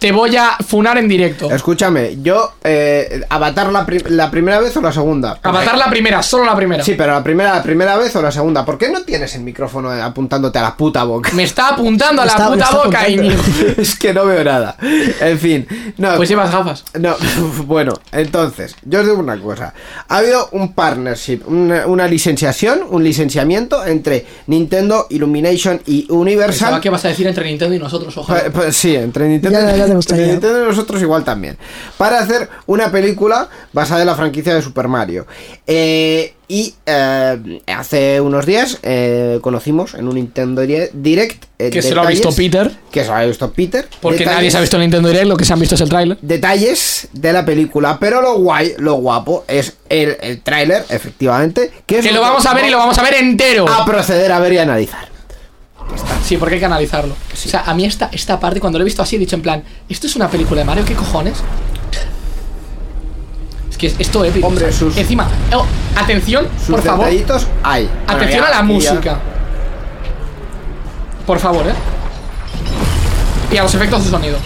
te voy a funar en directo. Escúchame, yo. Eh, ¿Avatar la, pri- la primera vez o la segunda? Avatar la primera, solo la primera. Sí, pero la primera, la primera vez o la segunda. ¿Por qué no tienes el micrófono apuntándote a la puta boca? Me está apuntando a la está- puta boca. Íñigo. es que no veo nada. En fin. No, Pues llevas gafas. No, bueno, entonces, yo os digo una cosa. Ha habido un partnership, una, una licenciación, un licenciamiento entre Nintendo, Illumination y Pensaba Universal. que vas a decir entre Nintendo y nosotros, ojalá. Pues, pues sí, entre Nintendo, Ya, gustaría. Nintendo y nosotros igual también. Para hacer una película basada en la franquicia de Super Mario. Eh, y eh, hace unos días eh, conocimos en un Nintendo Dire- Direct. eh, Que se lo ha visto Peter. Que se lo ha visto Peter. Porque detalles- nadie se ha visto el Nintendo Direct, lo que se han visto es el tráiler. detalles de la película, pero lo guay, lo guapo es el, el tráiler, efectivamente, que es Que lo vamos a ver y lo vamos a ver entero. a proceder a ver y analizar. Sí, porque hay que analizarlo. O sea, a mí esta, esta parte, cuando lo he visto así, he dicho en plan, ¿esto es una película de Mario? ¿Qué cojones? Es que es esto épico. Hombre, o sea, sus- Encima, oh, atención, Sus por favor. hay. Bueno, Atención ya, a la ya- música. Por favor, ¿eh? Y a los efectos de sonido.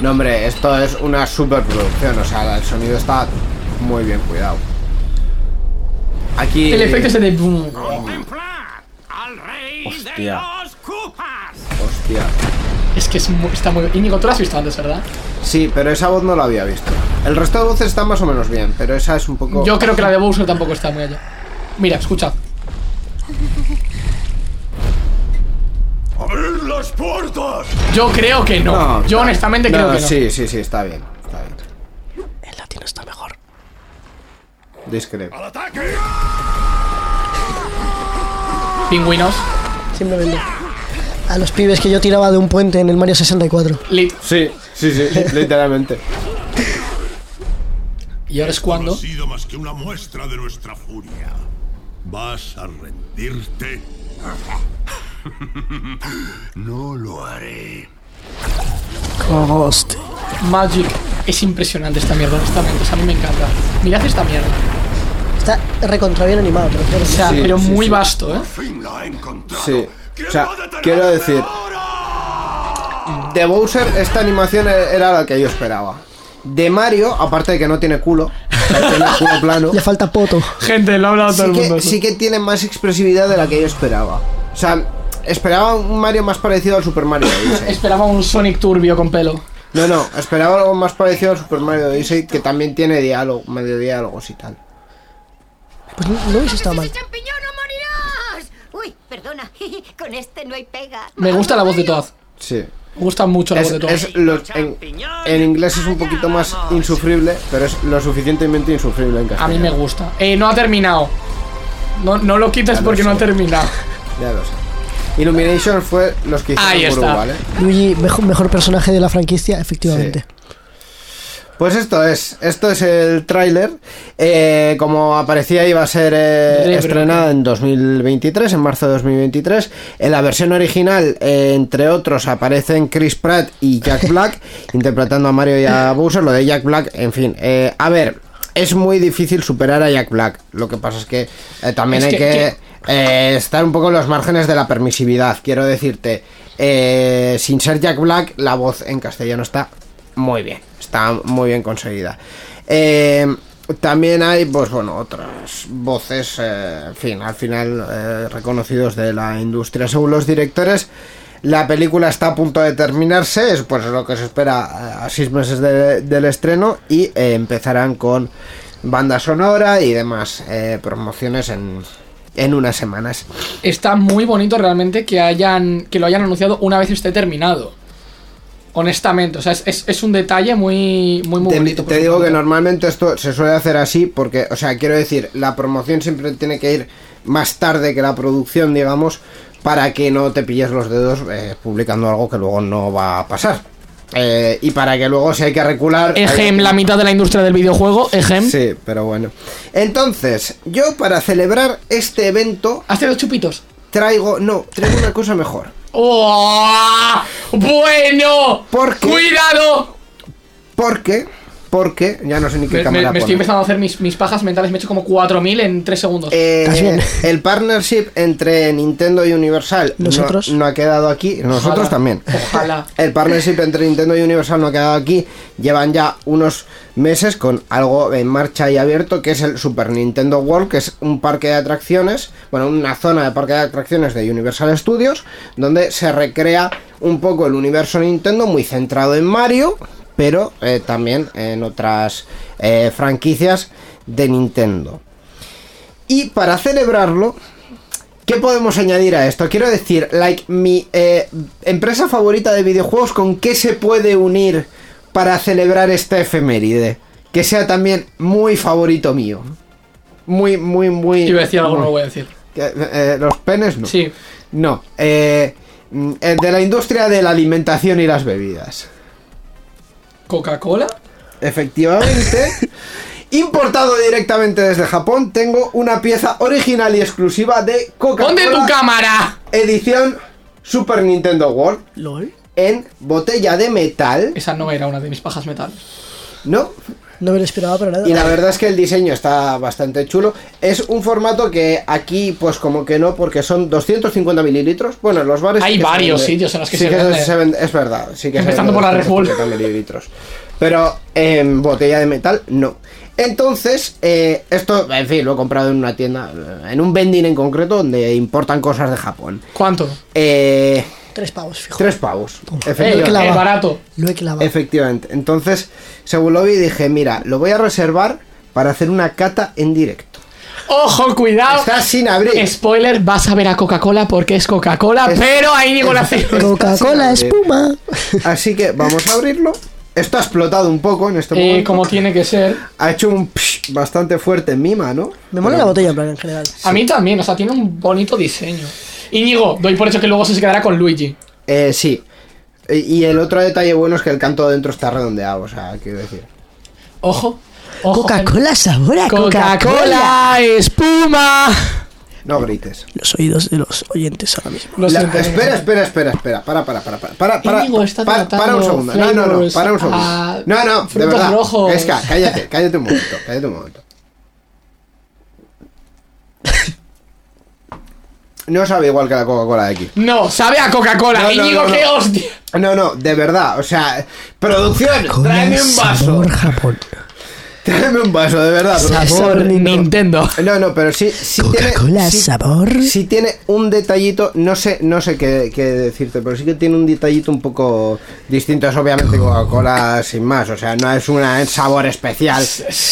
No, hombre, esto es una superproducción, o sea, el sonido está muy bien cuidado. Aquí El efecto ese de boom. Hostia. Hostia. Es que es muy- está muy Íñigo, tú lo has visto antes, ¿verdad? Sí, pero esa voz no la había visto. El resto de voces están más o menos bien, pero esa es un poco Yo creo que la de Bowser tampoco está muy allá. Mira, escucha. ¡Abrid las puertas! Yo creo que no. Yo está- honestamente creo que no. Sí, sí, sí, está bien. Está bien. El latino está mejor. Discreto. ¡Al ataque! Pingüinos. Simplemente. A los pibes que yo tiraba de un puente en el Mario 64. Lit. Sí, sí, sí, literalmente. Y ahora es No cuando. ha sido más que una muestra de nuestra furia. ¿Vas a rendirte? no lo haré. Hostia. Magic. Es impresionante esta mierda, honestamente. O sea, a mí me encanta. Mirad esta mierda. Está recontra bien animado, pero claro. O sea, Sí, pero sí, muy sí. vasto, ¿eh? Fin la he encontrado. Sí. ¿Quién O sea, quiero decir, de Bowser esta animación era la que yo esperaba. De Mario, aparte de que no tiene culo, tiene culo plano, Le falta poto. Gente, lo ha hablado todo el mundo. que, sí que tiene más expresividad de la que yo esperaba. O sea, esperaba un Mario más parecido al Super Mario Odyssey. Esperaba un Sonic turbio con pelo. No, no, esperaba algo más parecido al Super Mario Odyssey que también tiene diálogo, medio diálogos y tal. Pues no, no hubiese estado mal. ¡Ese champiñón no morirás! Uy, perdona, con este no hay pega. Me gusta la voz de Toad. Sí. Me gusta mucho la Es, voz de Toad. es lo- en, en inglés es un poquito más insufrible, pero es lo suficientemente insufrible en A castellano. mí me gusta. Eh, no ha terminado. No, no lo quites Ya lo porque no ha terminado. Ya lo sé. Illumination fue los que hicieron Ahí Guru, está. ¿vale? Luigi, mejor, mejor personaje de la franquicia, efectivamente. Pues esto es, esto es el tráiler. Eh, como aparecía iba a ser eh, estrenada en 2023, en marzo de 2023. En la versión original, eh, entre otros, aparecen Chris Pratt y Jack Black interpretando a Mario y a Bowser. Lo de Jack Black, en fin. eh, a ver, es muy difícil superar a Jack Black. Lo que pasa es que eh, también Es hay que- que, estar un poco en los márgenes de la permisividad. Quiero decirte, sin ser Jack Black, la voz en castellano está muy bien. Está muy bien conseguida. Eh, también hay, pues bueno, otras voces, eh, fin, al final eh, reconocidos de la industria. Según los directores, la película está a punto de terminarse, es pues lo que se espera a seis meses de- del estreno y empezarán con banda sonora y demás promociones en, en unas semanas. Está muy bonito realmente que hayan que lo hayan anunciado una vez esté terminado. Honestamente, o sea, es, es- es un detalle muy, muy, muy Te, bonito. te digo que normalmente esto se suele hacer así porque, o sea, quiero decir, la promoción siempre tiene que ir más tarde que la producción, digamos, para que no te pilles los dedos eh, publicando algo que luego no va a pasar. Eh, y para que luego si hay que recular... hay- Ejem, la mitad de la industria del videojuego, Ejem. Sí, pero bueno. Entonces, yo para celebrar este evento ¿Has tenido chupitos? traigo... No, traigo una cosa mejor. ¡Oh! ¡Bueno! ¿Por qué? ¡Cuidado! Porque... Porque... Ya no sé ni qué Me, cámara me estoy poner. empezando a hacer mis, mis pajas mentales, me he hecho como 4000 en 3 segundos. Eh, el partnership entre Nintendo y Universal no- ¿Nosotros? No, ha quedado aquí. Nosotros Ojalá. también. Ojalá. El partnership entre Nintendo y Universal no ha quedado aquí. Llevan ya unos meses con algo en marcha y abierto que es el Super Nintendo World, que es un parque de atracciones, bueno, una zona de parque de atracciones de Universal Studios, donde se recrea un poco el universo Nintendo muy centrado en Mario, pero eh, también en otras eh, franquicias de Nintendo. Y para celebrarlo, ¿qué podemos añadir a esto? Quiero decir, like, mi eh, empresa favorita de videojuegos, ¿con qué se puede unir para celebrar esta efeméride? Que sea también muy favorito mío. Muy, muy, muy. Iba a decir algo, no lo voy a decir. los penes no. Sí. No. mm, de la industria de la alimentación y las bebidas. ¿Coca-Cola? Efectivamente. Importado directamente desde Japón, tengo una pieza original y exclusiva de Coca-Cola. ¡Ponte tu cámara! Edición Super Nintendo World LOL. en botella de metal, Esa no era una de mis pajas metales. ¿No? No me lo esperaba para nada. Y la verdad es que el diseño está bastante chulo. Es un formato que aquí, pues como que no, porque son 250 mililitros. Bueno, en los bares. Hay sí que varios vende. sitios en los que Sí se vende. vende, Es verdad, sí que Empezando se vende por la Red Bull. 250 mililitros. Pero en botella de metal, no. Entonces, eh, esto, en fin, lo he comprado en una tienda, en un vending en concreto, donde importan cosas de Japón. ¿Cuánto? Eh, Tres pavos, fijo. tres pavos. Eh, Efectivamente. eh, barato. Lo he clavado. Efectivamente. Entonces, según lo vi, dije, mira, lo voy a reservar para hacer una cata en directo. ¡Ojo, cuidado! Está sin abrir. Spoiler, vas a ver a Coca-Cola porque es Coca-Cola, Es- pero ahí digo la. Coca-Cola, espuma. Así que vamos a abrirlo. Esto ha explotado un poco en este Eh, momento. como tiene que ser. Ha hecho un psh bastante fuerte en mi mano. Me mola Pero- la botella en plan en general. A mí también, o sea, tiene un bonito diseño. Y digo, doy por hecho que luego se quedará con Luigi. Eh, sí. Y el otro detalle bueno es que el canto dentro está redondeado, o sea, quiero decir. Ojo. ojo Coca-Cola sabor a Coca-Cola. Coca-Cola, espuma. No grites. Los oídos de los oyentes ahora mismo. La- espera, espera, espera, espera. Para, para, para, para. Para, para, Íñigo está para, para un tratando segundo. No, no, no. Para un segundo. No, no, de verdad. rojos. Es que, cállate, cállate un momento. Cállate un momento. No sabe igual que la Coca-Cola de aquí. No, sabe a Coca-Cola. No, no, Íñigo, no, no. qué hostia. No, no, de verdad. O sea, producción, tráeme un vaso. sabor Japón. Tráeme un vaso, de verdad. Sabor Nintendo. Nintendo. No, no, pero sí, sí tiene. Coca-Cola sí- sabor. Sí tiene un detallito, no sé, no sé qué, qué decirte, pero sí que tiene un detallito un poco distinto. Es obviamente Coca-Cola sin más, o sea, no es un sabor especial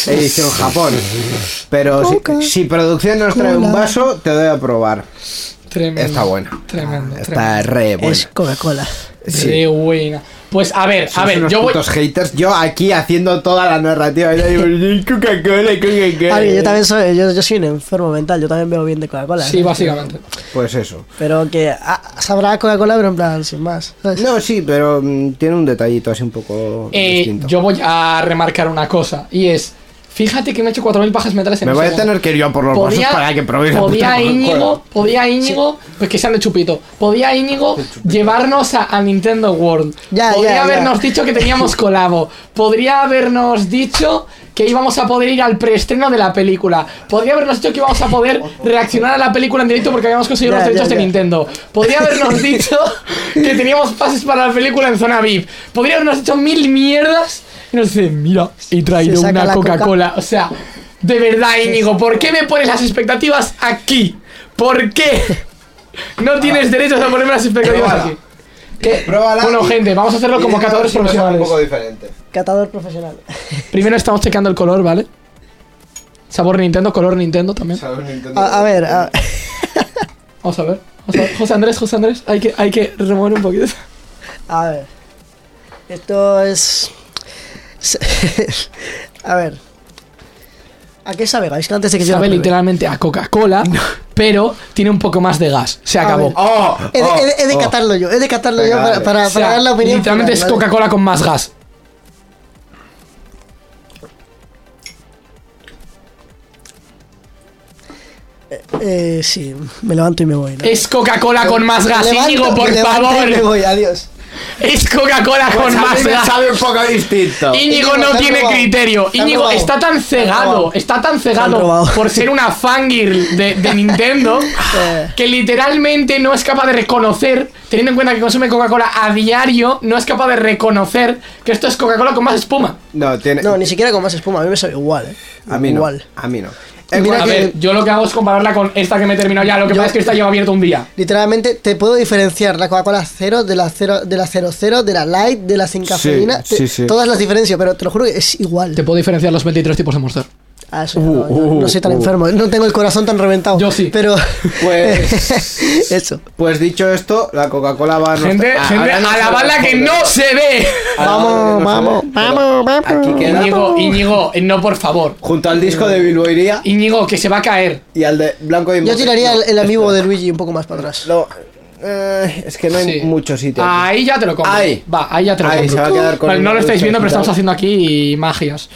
edición Japón. Pero si, si producción nos trae un vaso, te doy a probar. Tremendo. Está buena. Tremendo. Está re buena. Es Coca-Cola. Sí. Buena. Pues a ver, a ver, yo voy. haters. Yo aquí haciendo toda la narrativa. y yo digo, Coca-Cola, Coca-Cola. A ver, yo también soy, yo, yo soy un enfermo mental, yo también veo bien de Coca-Cola. Sí, ¿eh? básicamente. Pues eso. Pero que ah, sabrá Coca-Cola, pero en plan, sin más. ¿sabes? No, sí, pero mm, tiene un detallito así un poco Eh, distinto. yo voy a remarcar una cosa y es Fíjate que me he hecho 4.000 pajas mentales en Me voy a tener que ir yo por los vasos para que probéis podía Íñigo, podía Íñigo, pues que sean de chupito. Podía Íñigo llevarnos a, a Nintendo World. Ya, Podría ya, ya. habernos dicho que teníamos colabo. Podría habernos dicho que íbamos a poder ir al preestreno de la película. Podría habernos dicho que íbamos a poder reaccionar a la película en directo porque habíamos conseguido Ya, los derechos ya, de. Nintendo. Podría habernos dicho que teníamos pases para la película en zona VIP. Podría habernos dicho mil mierdas y nos dice, mira, he traído una la coca. Coca-Cola. O sea, de verdad, Íñigo, ¿por qué me pones las expectativas aquí? ¿Por qué? No tienes derechos a ponerme las expectativas Pruébala. aquí. ¿Qué? Pruébala Bueno, y- gente, vamos a hacerlo como catadores profesionales. un poco diferente. Catador profesional. Primero estamos checando el color, ¿vale? Sabor Nintendo, color Nintendo también. ¿Sabes Nintendo? A, a ver, a- Vamos a ver. Vamos a ver. José Andrés, José Andrés, hay que, hay que remover un poquito. a ver. Esto es. a ver. ¿A qué sabe? Que antes de que Sabe literalmente a Coca-Cola, pero tiene un poco más de gas. Se A acabó. ¡Oh! He de, oh, he de- he de oh. catarlo yo, he de catarlo Venga, yo para, dale. para, O sea, para dar la opinión. literalmente final, es ¿vale? Coca-Cola con más gas. Eh, sí, me levanto y me voy. ¿no? Es Coca-Cola con más gas, Me levanto, Íñigo, me por levanto favor. y me voy, adiós. Es Coca-Cola Pues con más gas. sabe un poco distinto. Íñigo no tiene robado. criterio. Íñigo está tan cegado, está tan cegado por ser una fangirl de, de Nintendo que literalmente no es capaz de reconocer, teniendo en cuenta que consume Coca-Cola a diario, no es capaz de reconocer que esto es Coca-Cola con más espuma. No, tiene. No, ni siquiera con más espuma, a mí me sabe igual, eh. a mí no. Igual. A mí no. Eh, Mira A que- ver, yo lo que hago es compararla con esta que me he terminado ya. Lo que Yo- pasa es que esta lleva abierto un día. Literalmente te puedo diferenciar la Coca-Cola cero de la cero, de la 00, de la light, de la sin cafeína, sí, te- sí. todas las diferencias, pero te lo juro que es igual. Te puedo diferenciar los 23 tipos de Monster. Ah, no, yo no soy tan enfermo, no tengo el corazón tan reventado. Yo sí. Pero Pues- eso. Pues dicho esto, la Coca-Cola va a Gente, a- gente, a se la bala que no se ve. A Vamos, vamos, vamos, vamos. Aquí queda. Íñigo, Íñigo, no por favor. Junto al disco de Bilbo iría Íñigo, que se va a caer. y al de Blanco y Yo tiraría no, el, el amiibo de Luigi un poco más para atrás. No, eh, es que no hay Sí. mucho sitio. aquí. Ahí ya te lo compro. Ahí. Va, ahí ya te lo Ahí, compro. se va a quedar con Vale, no lo estáis viendo, pero estamos haciendo aquí magias.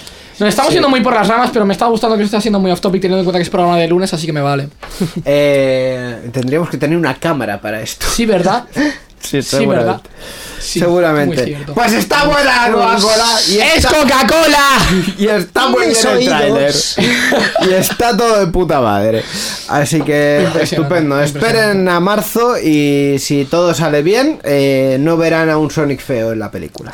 Nos estamos yendo muy por las ramas, pero me está gustando que se esté haciendo muy off topic teniendo en cuenta que es programa de lunes, así que me vale. Eh, tendríamos que tener una cámara para esto. Sí, ¿verdad? Sí, Sí, ¿verdad? Sí, seguramente. Pues está buena la Coca-Cola y ¡Es está, Coca-Cola! y está muy bien el tráiler. oídos. Y está todo de puta madre. Así que estupendo. Esperen a marzo y si todo sale bien, eh, no verán a un Sonic feo en la película.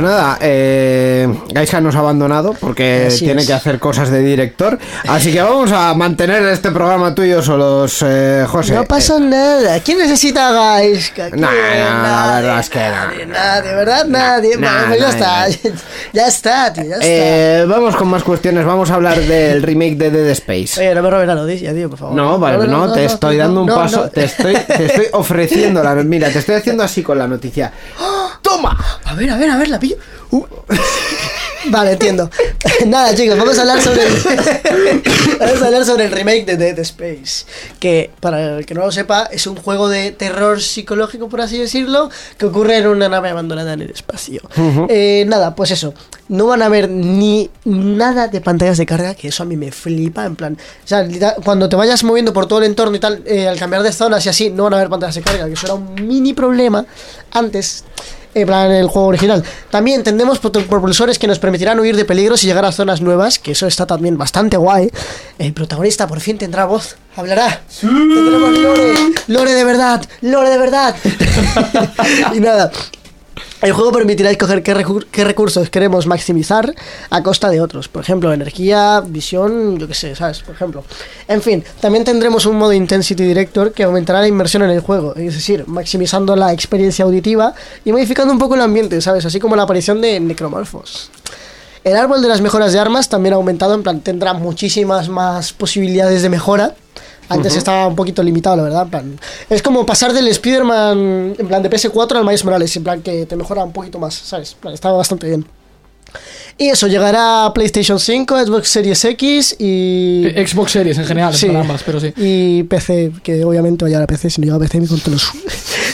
Nada, eh, Gaisha nos ha abandonado porque Así tiene es. que hacer cosas de director. Así que vamos a mantener este programa tuyo solos, eh, José. No pasa nada. ¿Quién necesita guys? ¿Quién? No, la Nadie, verdad es que no. nadie, nadie, ¿verdad? Nadie. no, Vale, pues ya está. Ya está, tío, ya está. Eh, vamos con más cuestiones. Vamos a hablar del remake de Dead Space. Oye, no me robes la noticia, tío, por favor. No, vale, no, te estoy dando un paso, no. te estoy, te estoy ofreciendo la, mira, te estoy haciendo así con la noticia. ¡Toma! A ver, a ver, a ver, la pillo. Uh. Vale, entiendo. Nada, chicos, vamos a hablar sobre el, vamos a hablar sobre el remake de Dead Space, que para el que no lo sepa es un juego de terror psicológico, por así decirlo, que ocurre en una nave abandonada en el espacio. Eh, nada, pues eso. No van a ver ni nada de pantallas de carga, que eso a mí me flipa, en plan, o sea, cuando te vayas moviendo por todo el entorno y tal, eh, al cambiar de zonas y así, no van a haber pantallas de carga, que eso era un mini problema antes en plan el juego original. También tendremos propulsores que nos permitirán huir de peligros y llegar a zonas nuevas, que eso está también bastante guay. El protagonista por fin tendrá voz, hablará. Tendremos lore, lore de verdad, lore de verdad. y nada. El juego permitirá escoger qué, recu- qué recursos queremos maximizar a costa de otros. Por ejemplo, energía, visión, yo qué sé, ¿sabes? Por ejemplo. En fin, también tendremos un modo Intensity Director que aumentará la inversión en el juego. Es decir, maximizando la experiencia auditiva y modificando un poco el ambiente, ¿sabes? Así como la aparición de necromorfos. El árbol de las mejoras de armas también ha aumentado, en plan, tendrá muchísimas más posibilidades de mejora. Antes estaba un poquito limitado, la verdad. Plan, es como pasar del Spider-Man en plan de PS4 al Miles Morales, en plan que te mejora un poquito más, ¿sabes? Plan, estaba bastante bien. Y eso, llegará a PlayStation 5, Xbox Series X y... Eh, Xbox Series en general, Sí. para ambas, pero sí. Y PC, que obviamente va a llegar a PC, si no llega a PC me conto los...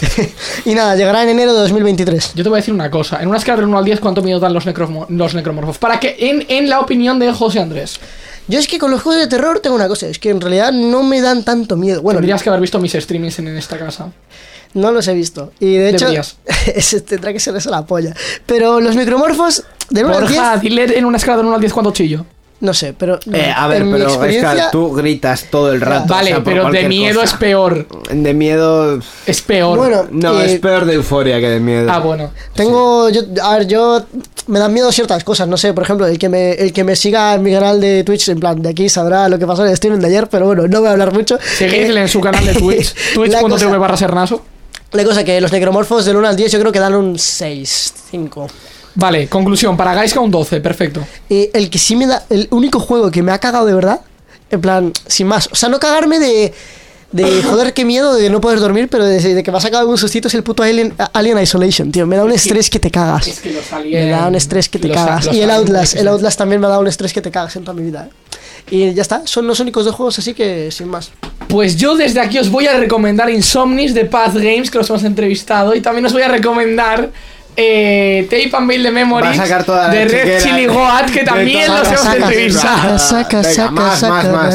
y nada, llegará en enero de 2023. Yo te voy a decir una cosa. En una escala del 1 al 10, ¿cuánto miedo dan los necromorfos? Para que, en, en la opinión de José Andrés, Yo es que con los juegos de terror tengo una cosa, es que en realidad no me dan tanto miedo. Bueno, tendrías que haber visto mis streamings en, esta casa. No los he visto. Y de hecho, tendrá que ser esa la polla. Pero los necromorfos, de 1 al 10, Borja, dile en una escala del 1 al 10 cuánto chillo. No sé, pero Eh, a ver, en mi pero experiencia, Oscar, tú gritas todo el rato. Vale, o sea, por pero de miedo cosa. es peor. De miedo. Es peor. Bueno, No, eh, es peor de euforia que de miedo. Ah, bueno. Tengo, yo, a ver, yo me dan miedo ciertas cosas, no sé, por ejemplo, el que me, el que me siga en mi canal de Twitch, en plan, de aquí sabrá lo que pasó en el streaming de ayer, pero bueno, no voy a hablar mucho. Seguidle Eh, en su canal de Twitch, twitch.tv barra sernaso. La cosa que los necromorfos del 1 al 10 yo creo que dan un 6, 5. Vale, conclusión, para Gaiska un 12, perfecto. Eh, el que sí me da, el único juego que me ha cagado de verdad, en plan, sin más, o sea, no cagarme de, de joder, qué miedo de no poder dormir, pero de, de que me ha sacado un sustito es el puto Alien, Alien Isolation, tío, me da un estrés que te cagas. Es que los Me da un estrés que te los- cagas. los y el Outlast, el Outlast también me ha dado un estrés que te cagas en toda mi vida. ¿eh? Y ya está, son los únicos dos juegos así que sin más. Pues yo desde aquí os voy a recomendar Insomnis de Path Games, que los hemos entrevistado, y también os voy a recomendar eh, Tape and Build the Memories Va a sacar toda la de Red Chili Goat, que de también los hemos sacas, entrevistado. saca, saca, más, saca,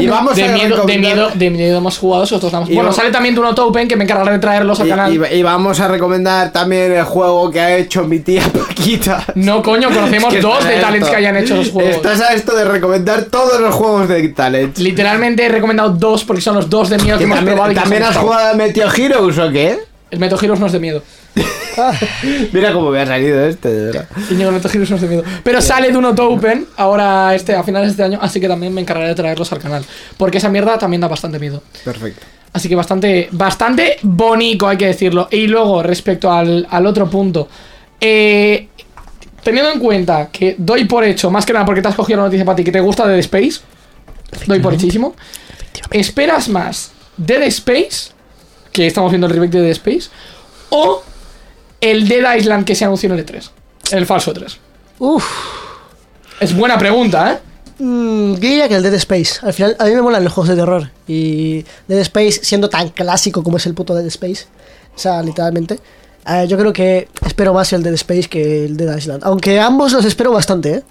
Y vamos De a miedo, de recomendar- miedo, de miedo hemos jugado esos dos. Bueno, sale también Duno Open, que me encargaré de traerlos al Y, canal. y- y vamos a recomendar también el juego que ha hecho mi tía Paquita. No, coño, conocemos Es que dos de talents que hayan hecho los juegos. Estás a esto de recomendar todos los juegos de Talent. Literalmente he recomendado dos porque son los dos de miedo que hemos ¿También, probado. ¿también has jugado a Meteo Heroes o qué? El Metal Heroes no es de miedo. Mira cómo me ha salido este, de verdad. Íñigo no es de miedo. Pero sale de Uno Open ahora este, a finales de este año, así que también me encargaré de traerlos al canal. Porque esa mierda también da bastante miedo. Perfecto. Así que bastante, bastante bonito, hay que decirlo. Y luego, respecto al, al otro punto, eh, teniendo en cuenta que doy por hecho, más que nada porque te has cogido la noticia para ti, que te gusta Dead Space, doy por hechísimo. ¿Esperas más Dead Space, que estamos viendo el remake de Dead Space, o el Dead Island que se anunció en el E3? El falso E3. Uf. Es buena pregunta, ¿eh? Mm, yo diría que el Dead Space. Al final, a mí me molan los juegos de terror. Y Dead Space, siendo tan clásico como es el puto Dead Space, o sea, literalmente, eh, yo creo que espero más el Dead Space que el Dead Island. Aunque ambos los espero bastante, ¿eh?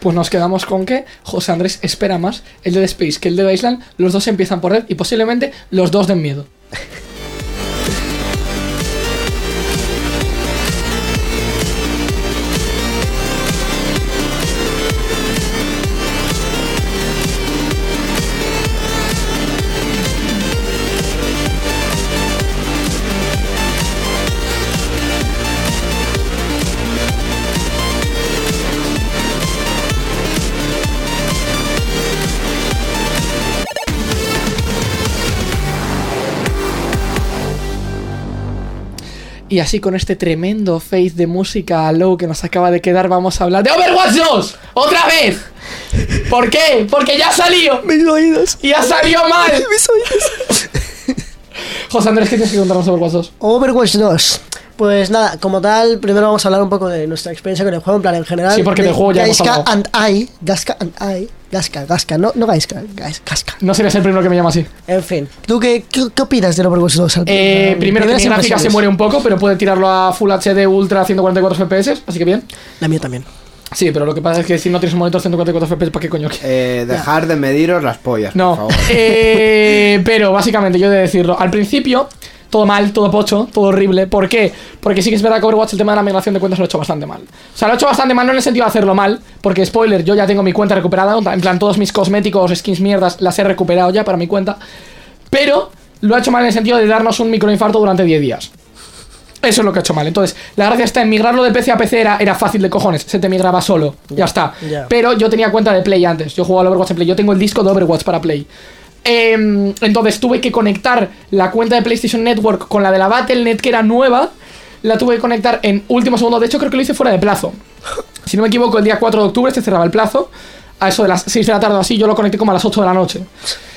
Pues nos quedamos con que José Andrés espera más el Dead Space que el Dead Island. Los dos empiezan por Dead y posiblemente los dos den miedo. Y así con este tremendo face de música low que nos acaba de quedar, vamos a hablar de Overwatch 2. ¡Otra vez! ¿Por qué? Porque ya salió. Mis oídos. Y ya salió mal. Mis oídos. José Andrés, ¿qué tienes que contarnos de Overwatch 2? Overwatch 2. Pues nada, como tal, primero vamos a hablar un poco de nuestra experiencia con el juego, en plan en general. Sí, porque de del juego ya hemos Gaiska hablado. and I, Gaska and I, Gaska, Gaska, no, no Gaiska, Gais- Gaska. No serías el primero que me llama así. En fin, ¿tú qué, qué, qué opinas del Overwatch 2? Al- Eh, eh, primero que mi gráfica se muere un poco, pero puede tirarlo a Full HD Ultra 144 FPS, así que bien. La mía también. Sí, pero lo que pasa es que si no tienes un monitor 144 FPS, ¿para qué coño? Eh, dejar de mediros las pollas, por No, favor. eh, pero básicamente yo he de decirlo. Al principio, todo mal, todo pocho, todo horrible. ¿Por qué? Porque sí que es verdad que Overwatch el tema de la migración de cuentas lo he hecho bastante mal. O sea, lo he hecho bastante mal, no en el sentido de hacerlo mal, porque spoiler, yo ya tengo mi cuenta recuperada. En plan, todos mis cosméticos, skins mierdas, las he recuperado ya para mi cuenta. Pero lo he hecho mal en el sentido de darnos un microinfarto durante 10 días. Eso es lo que he hecho mal. Entonces, la gracia está en migrarlo de PC a PC era, era fácil de cojones. Se te migraba solo. Ya, está. Pero yo tenía cuenta de Play antes. Yo jugaba al Overwatch en Play. Yo tengo el disco de Overwatch para Play. Em, entonces tuve que conectar la cuenta de PlayStation Network con la de la Battle.net que era nueva. La tuve que conectar en último segundo. De hecho, creo que lo hice fuera de plazo. Si no me equivoco, el día 4 de octubre se cerraba el plazo. A eso de las 6 de la tarde o así, yo lo conecté como a las 8 de la noche.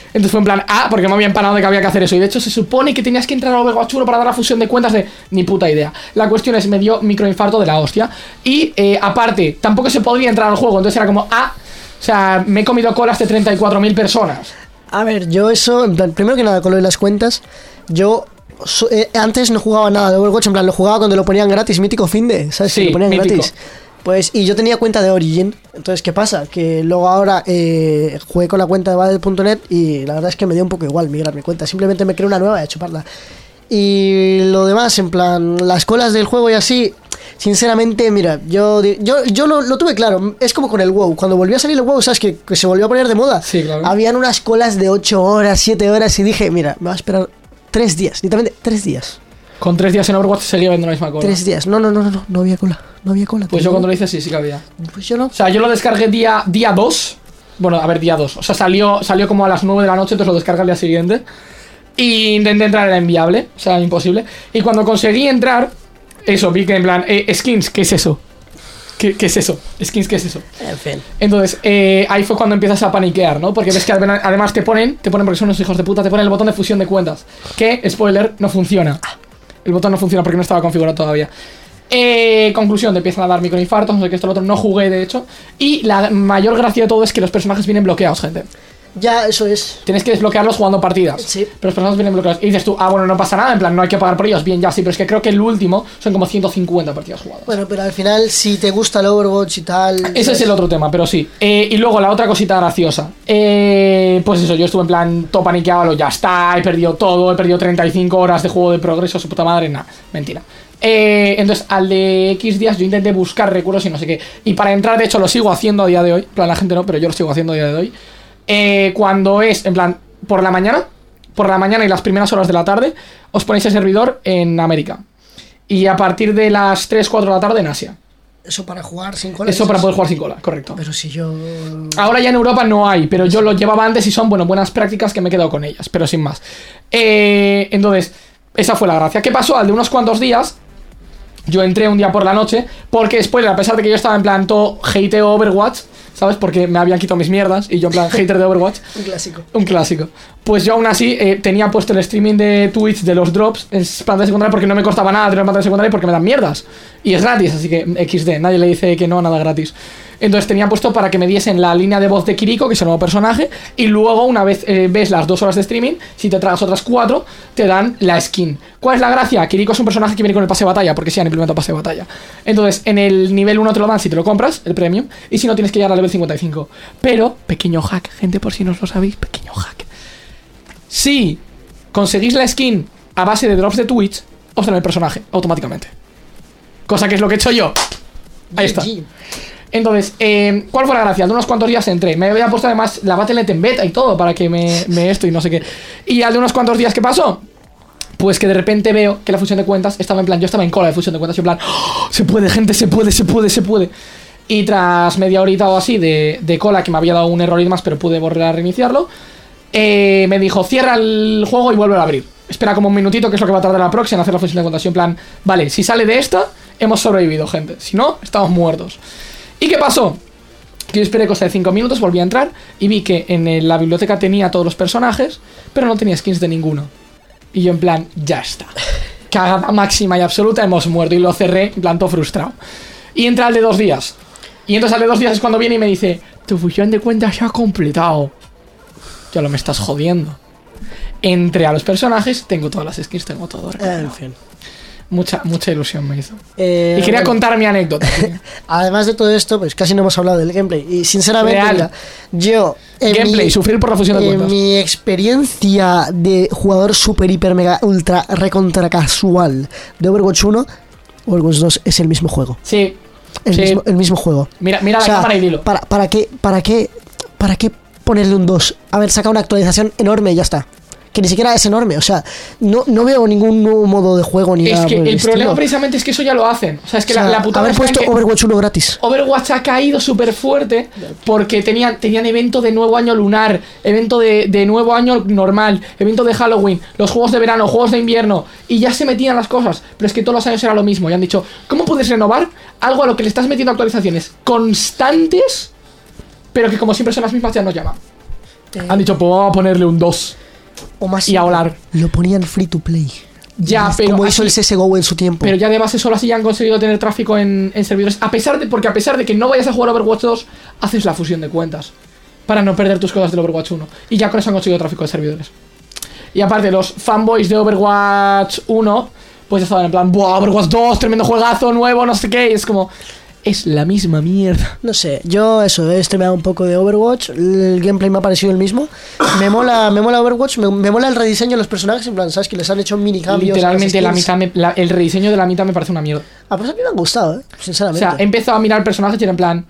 Entonces fue en plan, ah, porque me había empanado de que había que hacer eso. Y de hecho se supone que tenías que entrar a Overwatch 1 para dar la fusión de cuentas de ni puta idea. La cuestión es, me dio microinfarto de la hostia. Y eh, aparte, tampoco se podría entrar al juego. Entonces era como, ah, o sea, me he comido colas de 34.000 personas. A ver, yo eso, en plan, primero que nada, con lo de las cuentas, yo so- eh, antes no jugaba nada de Overwatch, en plan, lo jugaba cuando lo ponían gratis, mítico fin de, ¿sabes? Sí, lo ponían mítico. gratis. Pues, y yo tenía cuenta de Origin, entonces, ¿qué pasa? Que luego ahora eh, jugué con la cuenta de Battle.net y la verdad es que me dio un poco igual migrar mi cuenta, simplemente me creé una nueva y a chuparla. Y lo demás, en plan, las colas del juego y así, sinceramente, mira, yo, yo, yo lo, lo tuve claro. Es como con el WoW. Cuando volvió a salir el WoW, ¿sabes? Que, que se volvió a poner de moda. Sí, claro. Habían unas colas de 8 horas, 7 horas y dije, mira, me va a esperar 3 días, literalmente 3 días. Con tres días en Overwatch seguía viendo la misma cola. 3 días. No, no, no, no, no, no había cola. No había cola. Pues yo cuando lo hice sí, sí que había. Pues yo no. O sea, yo lo descargué día, día 2. Bueno, a ver, día 2. O sea, salió, salió como a las 9 de la noche, entonces lo descargué al día siguiente. Y intenté entrar, era inviable. O sea, imposible. Y cuando conseguí entrar, eso, vi que en plan, eh, skins, ¿qué es eso? ¿Qué, qué es eso? Skins, ¿qué es eso? En fin. Entonces, eh, ahí fue cuando empiezas a paniquear, ¿no? Porque ves que adem- además te ponen, te ponen porque son unos hijos de puta, te ponen el botón de fusión de cuentas. Que, spoiler, no funciona. El botón no funciona porque no estaba configurado todavía. Eh, conclusión, te empiezan a dar microinfartos, no sé qué, esto, lo otro. No jugué, de hecho. Y la mayor gracia de todo es que los personajes vienen bloqueados, gente. Ya, eso es. Tienes que desbloquearlos jugando partidas. Sí. Pero los personajes vienen bloqueados. Y dices tú, ah, bueno, no pasa nada, en plan, no hay que pagar por ellos. Bien, ya sí, pero es que creo que el último son como 150 partidas jugadas. Bueno, pero al final, si te gusta el Overwatch y tal. Ese es el otro tema, pero sí. Eh, y luego la otra cosita graciosa. Eh, pues eso, yo estuve en plan todo paniqueado, lo, ya está, he perdido todo, he perdido 35 horas de juego de progreso, su puta madre, nada, mentira. Eh, entonces, al de X días yo intenté buscar recursos y no sé qué. Y para entrar, de hecho, lo sigo haciendo a día de hoy. Plan, la gente no, pero yo lo sigo haciendo a día de hoy. Eh, cuando es, en plan, por la mañana, por la mañana y las primeras horas de la tarde, os ponéis el servidor en América. Y a partir de las 3, 4 de la tarde en Asia. Eso para jugar sin cola. Eso para poder jugar sin cola, correcto. Pero si yo. Ahora ya en Europa no hay, pero yo lo llevaba antes y son, bueno, buenas prácticas que me he quedado con ellas, pero sin más. Eh, entonces, esa fue la gracia. ¿Qué pasó? Al de unos cuantos días, yo entré un día por la noche, porque spoiler, a pesar de que yo estaba en plan todo hateo Overwatch, ¿sabes? Porque me habían quitado mis mierdas y yo en plan hater de Overwatch. Un clásico. Un clásico. Pues yo aún así eh, tenía puesto el streaming de Twitch de los drops en pantalla secundaria porque no me costaba nada tener pantalla secundaria porque me dan mierdas. Y es gratis, así que XD, nadie le dice que no, nada gratis. Entonces tenía puesto para que me diesen la línea de voz de Kiriko, que es el nuevo personaje, y luego una vez eh, ves las dos horas de streaming, si te tragas otras cuatro, te dan la skin. ¿Cuál es la gracia? Kiriko es un personaje que viene con el pase de batalla, porque sí han implementado pase de batalla. Entonces, en el nivel 1 te lo dan si te lo compras, el premium, y si no tienes que llegar al level 55. Pero, pequeño hack, gente, por si no os lo sabéis, pequeño hack. Si conseguís la skin a base de drops de Twitch, os dan el personaje automáticamente. Cosa que es lo que he hecho yo. Ahí está. Entonces, eh, ¿cuál fue la gracia? De unos cuantos días entré. Me había puesto además la Battle.net en beta y todo para que me, me esto y no sé qué. Y al de unos cuantos días, ¿qué pasó? Pues que de repente veo que la fusión de cuentas estaba en plan, yo estaba en cola de fusión de cuentas, yo en plan, ¡Oh! se puede, gente, se puede, se puede, se puede. Y tras media horita o así de, cola, que me había dado un error y demás, pero pude volver a reiniciarlo, eh, me dijo, cierra el juego y vuelve a abrir. Espera como un minutito, que es lo que va a tardar la próxima en hacer la fusión de cuentas. Y en plan, vale, si sale de esta, hemos sobrevivido, gente. Si no, estamos muertos. ¿Y qué pasó? Que yo esperé cosa de 5 minutos, volví a entrar y vi que en la biblioteca tenía todos los personajes, pero no tenía skins de ninguno. Y yo en plan, ya está. Cagada máxima y absoluta, hemos muerto. Y lo cerré, en plan, todo frustrado. Y entra el de dos días. Y entonces al de dos días es cuando viene y me dice, tu fusión de cuentas se ha completado. Ya lo me estás jodiendo. Entre a los personajes, tengo todas las skins, tengo todo. En fin. Mucha, mucha ilusión me hizo. Eh, Y quería bueno, contar mi anécdota. Además de todo esto, pues casi no hemos hablado del gameplay. Y sinceramente, mira, yo. en Gameplay, mi- sufrir por la fusión de en cuentas. mi experiencia de jugador super, hiper, mega, ultra, recontra casual de Overwatch 1, Overwatch 2 es el mismo juego. Sí. El, sí. mismo, el mismo juego. Mira, mira O la cámara y dilo. ¿para, para qué, para qué, para qué ponerle un 2? A ver, saca una actualización enorme y ya está. Que ni siquiera es enorme. O sea, no, no veo ningún nuevo modo de juego ni Es nada. que por el problema precisamente es que eso ya lo hacen. O sea, es que O sea, la, la putada haber puesto que Overwatch 1 gratis. Overwatch ha caído súper fuerte porque tenían, tenían evento de nuevo año lunar, evento de, de nuevo año normal, evento de Halloween, los juegos de verano, juegos de invierno, y ya se metían las cosas. Pero es que todos los años era lo mismo. Y han dicho, ¿cómo puedes renovar algo a lo que le estás metiendo actualizaciones constantes, pero que como siempre son las mismas, ya no llama? Han dicho, pues vamos a ponerle un 2. O más. Y a volar. Lo ponían free to play. Ya, pero Como hizo el así- CSGO en su tiempo. Pero ya de base solo así ya han conseguido tener tráfico en, en servidores. A pesar de, porque a pesar de que no vayas a jugar Overwatch 2, haces la fusión de cuentas. Para no perder tus cosas del Overwatch 1. Y ya con eso han conseguido tráfico de servidores. Y aparte, los fanboys de Overwatch 1, pues ya estaban en plan, ¡Buah, Overwatch 2, tremendo juegazo, nuevo, no sé qué! Y es como, es la misma mierda. No sé, yo eso, he streameado un poco de Overwatch, el gameplay me ha parecido el mismo. Me mola, me mola Overwatch, me, me mola el rediseño de los personajes, en plan, ¿sabes? Que les han hecho mini cambios. Literalmente, la mitad me- la- el rediseño de la mitad me parece una mierda. Ah, pues a mí me han gustado, ¿eh? O Sinceramente. sea, he empezado a mirar personajes y era en plan.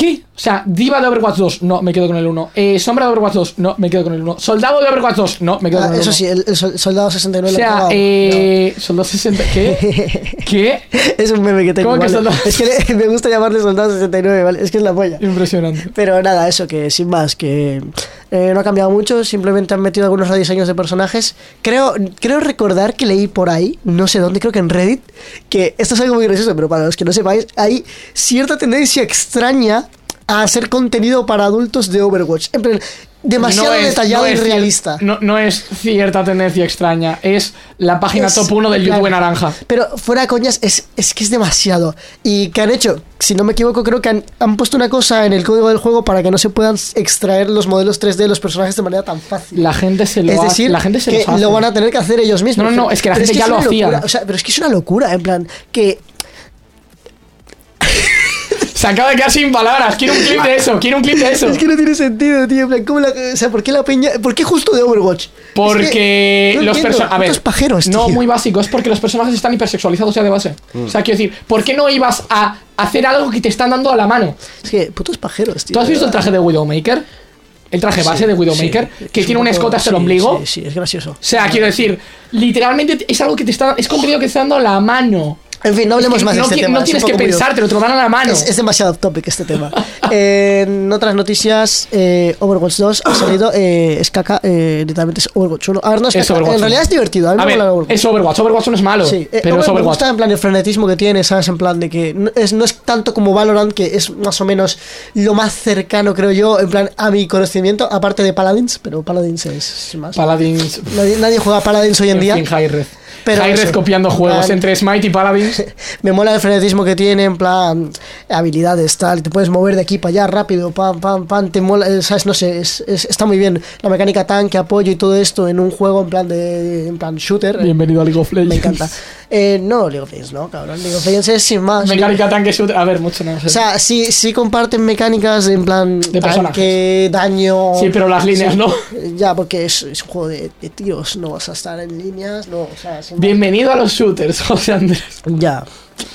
¿Qué? O sea, Diva de Overwatch 2, no, me quedo con el 1. Eh, Sombra de Overwatch 2, no, me quedo con el 1. Soldado de Overwatch 2, no, me quedo Ah, con el 1. eso sí, el, el sol- soldado 69 O lo he sea, probado. eh. Soldado 60. ¿Qué? ¿Qué? Es un meme que tengo. ¿Cómo que ¿vale? soldado? Es que me gusta llamarle soldado 69, ¿vale? Es que es la polla. Impresionante. Pero nada, eso que sin más, que eh, no ha cambiado mucho, simplemente han metido algunos rediseños de personajes. Creo, creo recordar que leí por ahí, no sé dónde, creo que en Reddit, que esto es algo muy gracioso, pero para los que no sepáis, hay cierta tendencia extraña a hacer contenido para adultos de Overwatch. En plan, demasiado No es- detallado no y realista. No, no es cierta tendencia extraña, es la página Es- top 1 del claro. YouTube naranja. Pero fuera de coñas, es, es que es demasiado. ¿Y que han hecho? Si no me equivoco, creo que han, han puesto una cosa en el código del juego para que no se puedan extraer los modelos 3D de los personajes de manera tan fácil. La gente se lo es decir, la gente se que hace. lo van a tener que hacer ellos mismos. No, no, no, es que la gente ya lo hacía. o sea, pero es que es una locura, en plan, que Se acaba de quedar sin palabras. Quiero un clip de eso, quiero un clip de eso. es que no tiene sentido, tío. En plan, ¿cómo la, o sea, ¿por qué la peña, por qué justo de Overwatch? Es Porque que no los personajes. A ver, putos pajeros, no tío. muy básico, es porque los personajes están hipersexualizados ya de base. Mm. O sea, quiero decir, ¿por qué no ibas a hacer algo que te están dando a la mano? Es que putos pajeros, tío. ¿Tú has visto el traje de Widowmaker? El traje base de Widowmaker, Sí, que es tiene un poco- escote hasta el ombligo. Sí, sí, es gracioso. O sea, quiero decir, literalmente es algo que te está. Es contenido que te está dando a la mano. En fin, no hablemos Es que más de este tema. No es tienes que poco muy- pensártelo, te lo dan a la mano. Es, es demasiado topic este tema. Eh, en otras noticias, eh, Overwatch 2 ha salido, eh, es caca, eh, literalmente es Overwatch 1. A ver, no es, Es caca, en realidad 1. es divertido. A mí A me ver, Overwatch. es Overwatch. Overwatch no es malo, Sí, eh, pero Overwatch es me gusta en plan el frenetismo que tiene, ¿sabes? En plan de que no es, no es tanto como Valorant, que es más o menos lo más cercano, creo yo, en plan a mi conocimiento, aparte de Paladins, pero Paladins es, es más. Paladins. nadie, nadie juega a Paladins hoy en, En día. fin, High-Res. Pero eso, copiando juegos plan- entre Smite y Paladins. Me mola el frenetismo que tiene, en plan, habilidades, tal, te puedes mover de aquí para allá rápido, pam, pam, pam, te mola, eh, sabes, no sé, es, es- está muy bien. La mecánica tanque, apoyo y todo esto en un juego en plan de, en plan shooter. Bienvenido a League of Legends. Me encanta. Eh, no, League of Legends, no, cabrón, League of Legends es sin más. Mecánica tanque shooter. A ver, mucho no sé. O sea, sí, sí comparten mecánicas en plan De tanque, daño. Sí, pero las líneas no. Ya, porque es, es un juego de, de tiros, no vas a estar en líneas, no, o sea. Bienvenido a los shooters, José Andrés. Ya.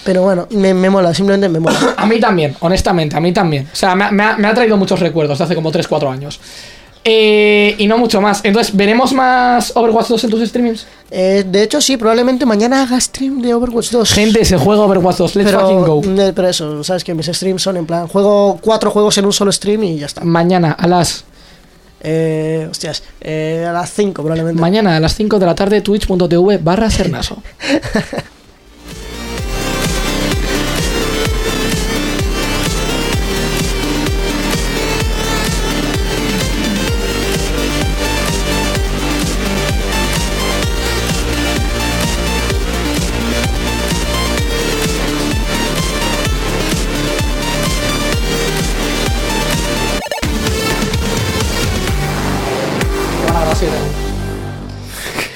Pero bueno, me, me mola, simplemente me mola. A mí también, honestamente, a mí también. O sea, me ha, me ha traído muchos recuerdos de hace como 3-4 años. Eh, y no mucho más. Entonces, ¿veremos más Overwatch 2 en tus streamings? Eh, de hecho, sí, probablemente mañana haga stream de Overwatch 2. Gente, se juega Overwatch 2. Let's fucking pero, go. eh, pero eso, sabes que mis streams son en plan, juego cuatro juegos en un solo stream y ya está. Mañana a las Eh, hostias, eh, a las 5 probablemente. mañana a las 5 de la tarde twitch.tv barra sernaso.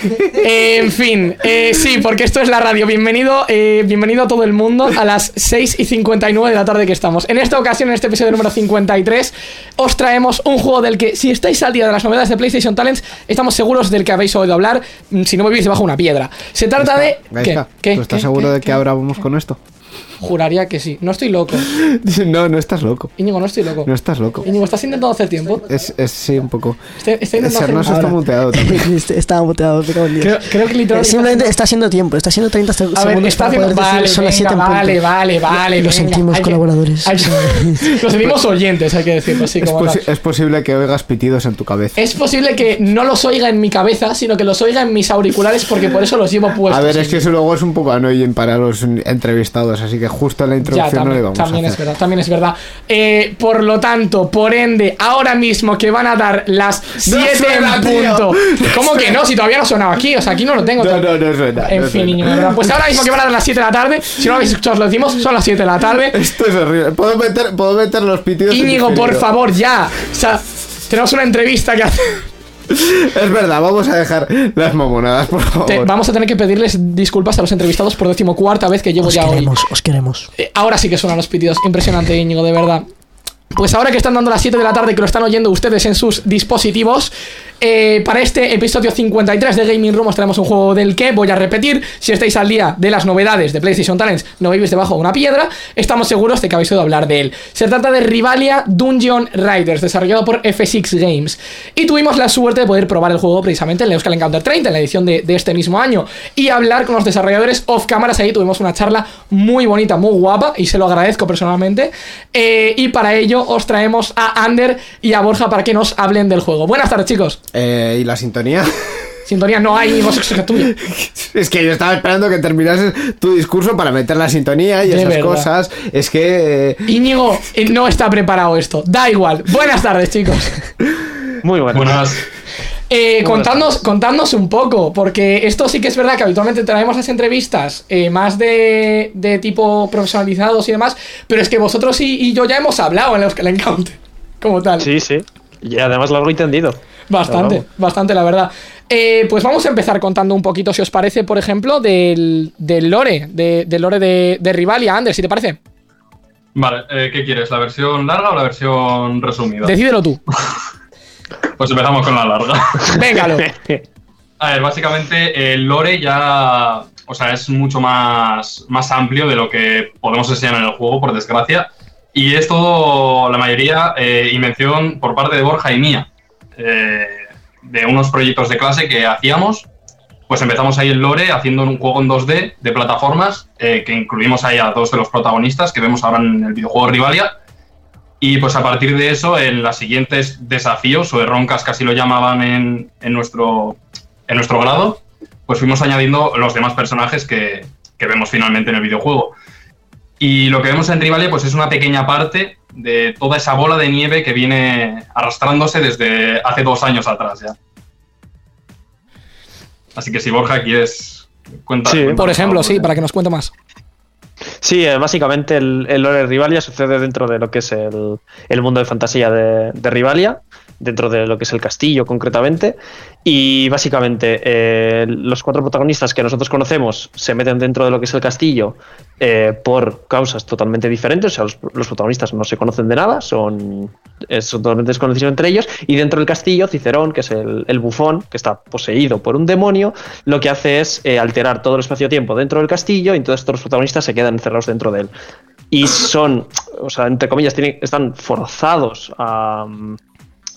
en fin, eh, sí, porque esto es la radio. Bienvenido, eh, bienvenido a todo el mundo a las 6 y 59 de la tarde que estamos. En esta ocasión, en este episodio número 53, os traemos un juego del que, si estáis al día de las novedades de PlayStation Talents, estamos seguros del que habéis oído hablar, mm, si no vivís debajo de una piedra. Se trata de. Gaisca, ¿Qué? ¿Qué? ¿Tú estás ¿Qué? seguro de que ahora vamos con esto? Juraría que sí. No estoy loco. No, no estás loco. Íñigo, no estoy loco. No estás loco. Íñigo, ¿estás intentando hacer tiempo? Es, es sí, un poco. Estoy, estoy intentando hacer Sernos está muteado también. Este- Estaba muteado, me cago en Dios. Creo, creo que Eh, literalmente. Simplemente está haciendo tiempo, está haciendo 30 seg- A ver, segundos está haciendo. Vale, son las venga, 7 en punto. vale, vale, vale. Lo venga, sentimos, hay que- colaboradores. hay que- Lo sentimos oyentes, hay que decirlo así Es, como posi- tal. es posible que oigas pitidos en tu cabeza. Es posible que no los oiga en mi cabeza, sino que los oiga en mis auriculares porque por eso los llevo puestos. A ver, es que eso luego es un poco annoying para los entrevistados, así que justo en la Ya, introducción no le también, vamos también a es verdad, también es verdad. Eh, por lo tanto, por ende, ahora mismo que van a dar las 7 suena, en tío. punto. ¿Cómo que no? Si todavía no sonaba aquí, o sea, aquí no lo tengo. No, no, no suena. En no fin, niño, verdad. Pues ahora mismo que van a dar las 7 de la tarde, si no lo habéis escuchado, os lo decimos, son las 7 de la tarde. Esto es horrible. ¿Puedo meter, puedo meter los pitidos Íñigo, por favor, ya. O sea, tenemos una entrevista que hacer. Es verdad, vamos a dejar las mamonadas, por favor. Te- vamos a tener que pedirles disculpas a los entrevistados por decimocuarta vez que llevo Os ya hoy. queremos, os queremos. Eh, ahora sí que suenan los pitidos. Impresionante, Íñigo, de verdad. Pues ahora que están dando las 7 de la tarde, que lo están oyendo ustedes en sus dispositivos, eh, para este episodio 53 de Gaming Room os traemos un juego del que voy a repetir. Si estáis al día de las novedades de PlayStation Talents, no vivís debajo de una piedra, estamos seguros de que habéis oído hablar de él. Se trata de Rivalia Dungeon Riders, desarrollado por F6 Games. Y tuvimos la suerte de poder probar el juego precisamente en la Euskal Encounter 30, en la edición de, de este mismo año, y hablar con los desarrolladores off cámaras. Ahí tuvimos una charla muy bonita, muy guapa, y se lo agradezco personalmente. Eh, y para ello os traemos a Ander y a Borja para que nos hablen del juego. Buenas tardes, chicos. Eh, ¿Y la sintonía? Sintonía no hay, vos que tuya. es que yo estaba esperando que terminases tu discurso para meter la sintonía y De esas verdad. cosas. Es que... eh, Íñigo eh, no está preparado esto. Da igual. Buenas tardes, chicos. Muy bueno. Buenas. Eh, contadnos, contadnos un poco, porque esto sí que es verdad que habitualmente traemos las entrevistas eh, más de, de tipo profesionalizados y demás, pero es que vosotros y, y yo ya hemos hablado en los que Encounter, como tal. Sí, sí. Y además largo y tendido. Bastante, bastante, la verdad. Eh, pues vamos a empezar contando un poquito, si os parece, por ejemplo, del, del lore, de- del lore de, de Rivalia, Ander, si te parece. Vale, eh, ¿qué quieres? ¿La versión larga o la versión resumida? Decídelo tú. Pues empezamos con la larga. Véngalo. A ver, básicamente el lore ya, o sea, es mucho más, más amplio de lo que podemos enseñar en el juego, por desgracia. Y es todo, la mayoría, eh, invención por parte de Borja y mía. Eh, de unos proyectos de clase que hacíamos. Pues empezamos ahí el lore haciendo un juego en 2D de plataformas, eh, que incluimos ahí a dos de los protagonistas que vemos ahora en el videojuego Rivalia. Y pues a partir de eso, en los siguientes desafíos, o roncas así lo llamaban en, en nuestro, en nuestro grado, pues fuimos añadiendo los demás personajes que, que vemos finalmente en el videojuego. Y lo que vemos en Rivalia pues es una pequeña parte de toda esa bola de nieve que viene arrastrándose desde hace dos años atrás ya. Así que si Borja quieres cuenta. Sí. Por ejemplo, sí, de- para que nos cuente más. Sí, eh, básicamente el, el lore de Rivalia sucede dentro de lo que es el, el mundo de fantasía de, de Rivalia, dentro de lo que es el castillo concretamente. Y básicamente eh, los cuatro protagonistas que nosotros conocemos se meten dentro de lo que es el castillo eh, por causas totalmente diferentes. O sea, los, protagonistas no se conocen de nada, son, eh, son totalmente desconocidos entre ellos. Y dentro del castillo, Cicerón, que es el, el bufón, que está poseído por un demonio, lo que hace es eh, alterar todo el espacio-tiempo dentro del castillo y entonces todos los protagonistas se quedan encerrados dentro de él. Y son, o sea, entre comillas, tienen, están forzados a,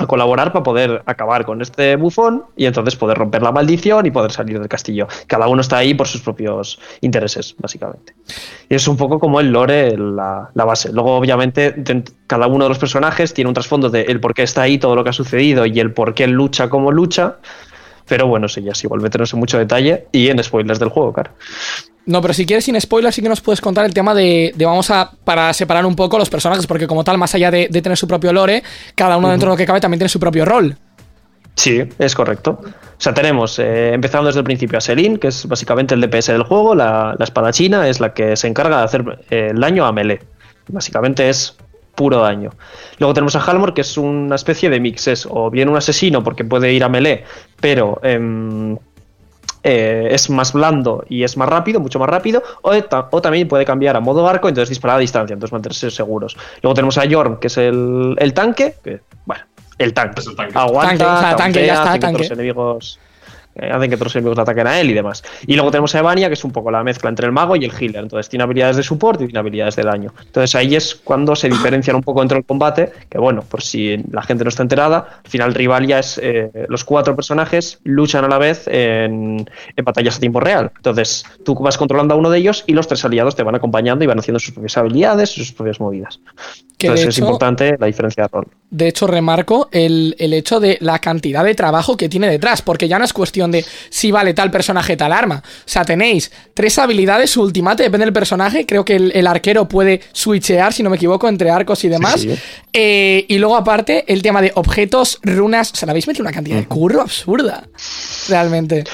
a colaborar para poder acabar con este bufón y entonces poder romper la maldición y poder salir del castillo. Cada uno está ahí por sus propios intereses, básicamente. Y es un poco como el lore, la, la base. Luego, obviamente, cada uno de los personajes tiene un trasfondo de el por qué está ahí, todo lo que ha sucedido y el por qué lucha como lucha. Pero bueno, sí, ya es igual meternos en mucho detalle y en spoilers del juego, claro. No, pero si quieres sin spoilers, sí que nos puedes contar el tema de, de vamos a, para separar un poco los personajes, porque como tal, más allá de, de tener su propio lore, cada uno dentro de lo que cabe también tiene su propio rol. Sí, es correcto. O sea, tenemos, eh, empezando desde el principio, a Selin, que es básicamente el DPS del juego, la, la espadachina, es la que se encarga de hacer eh, el daño a melee. Básicamente es puro daño. Luego tenemos a Halmor, que es una especie de mix, es o bien un asesino porque puede ir a melee, pero em, eh, es más blando y es más rápido, mucho más rápido, o, ta- o también puede cambiar a modo arco, entonces disparar a distancia, entonces mantenerse seguros. Luego tenemos a Jorm, que es el, el tanque, que, bueno, el tanque. Es el tanque. Aguanta, Tanque, o sea, tanque, ya está, tanque. otros enemigos eh, hacen que otros enemigos le ataquen a él y demás. Y luego tenemos a Evania, que es un poco la mezcla entre el mago y el healer. Entonces tiene habilidades de support y tiene habilidades de daño. Entonces ahí es cuando se diferencian un poco entre el combate, que bueno, por si la gente no está enterada, al final Rivalia es eh, los cuatro personajes luchan a la vez en, en batallas a tiempo real. Entonces tú vas controlando a uno de ellos y los tres aliados te van acompañando y van haciendo sus propias habilidades, sus propias movidas. Que Entonces es importante la diferencia de rol. De hecho, remarco el, el hecho de la cantidad de trabajo que tiene detrás, porque ya no es cuestión de si vale tal personaje tal arma. O sea, tenéis tres habilidades, su ultimate depende del personaje. Creo que el, el arquero puede switchear, si no me equivoco, entre arcos y demás. sí. Eh, y luego, aparte, el tema de objetos, runas. O sea, le habéis metido una cantidad de curro absurda. Realmente.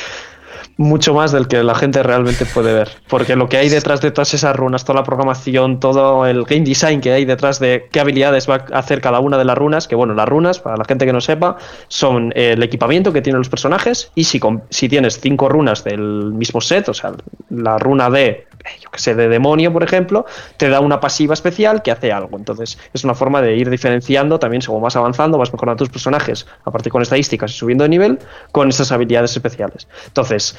Mucho más del que la gente realmente puede ver. Porque lo que hay detrás de todas esas runas, toda la programación, todo el game design que hay detrás de qué habilidades va a hacer cada una de las runas, que bueno, las runas, para la gente que no sepa, son eh, el equipamiento que tienen los personajes y si, si tienes cinco runas del mismo set, o sea, la runa de, eh, yo que sé, de demonio, por ejemplo, te da una pasiva especial que hace algo. Entonces, es una forma de ir diferenciando también según vas avanzando, vas mejorando tus personajes, aparte con estadísticas y subiendo de nivel, con esas habilidades especiales. Entonces,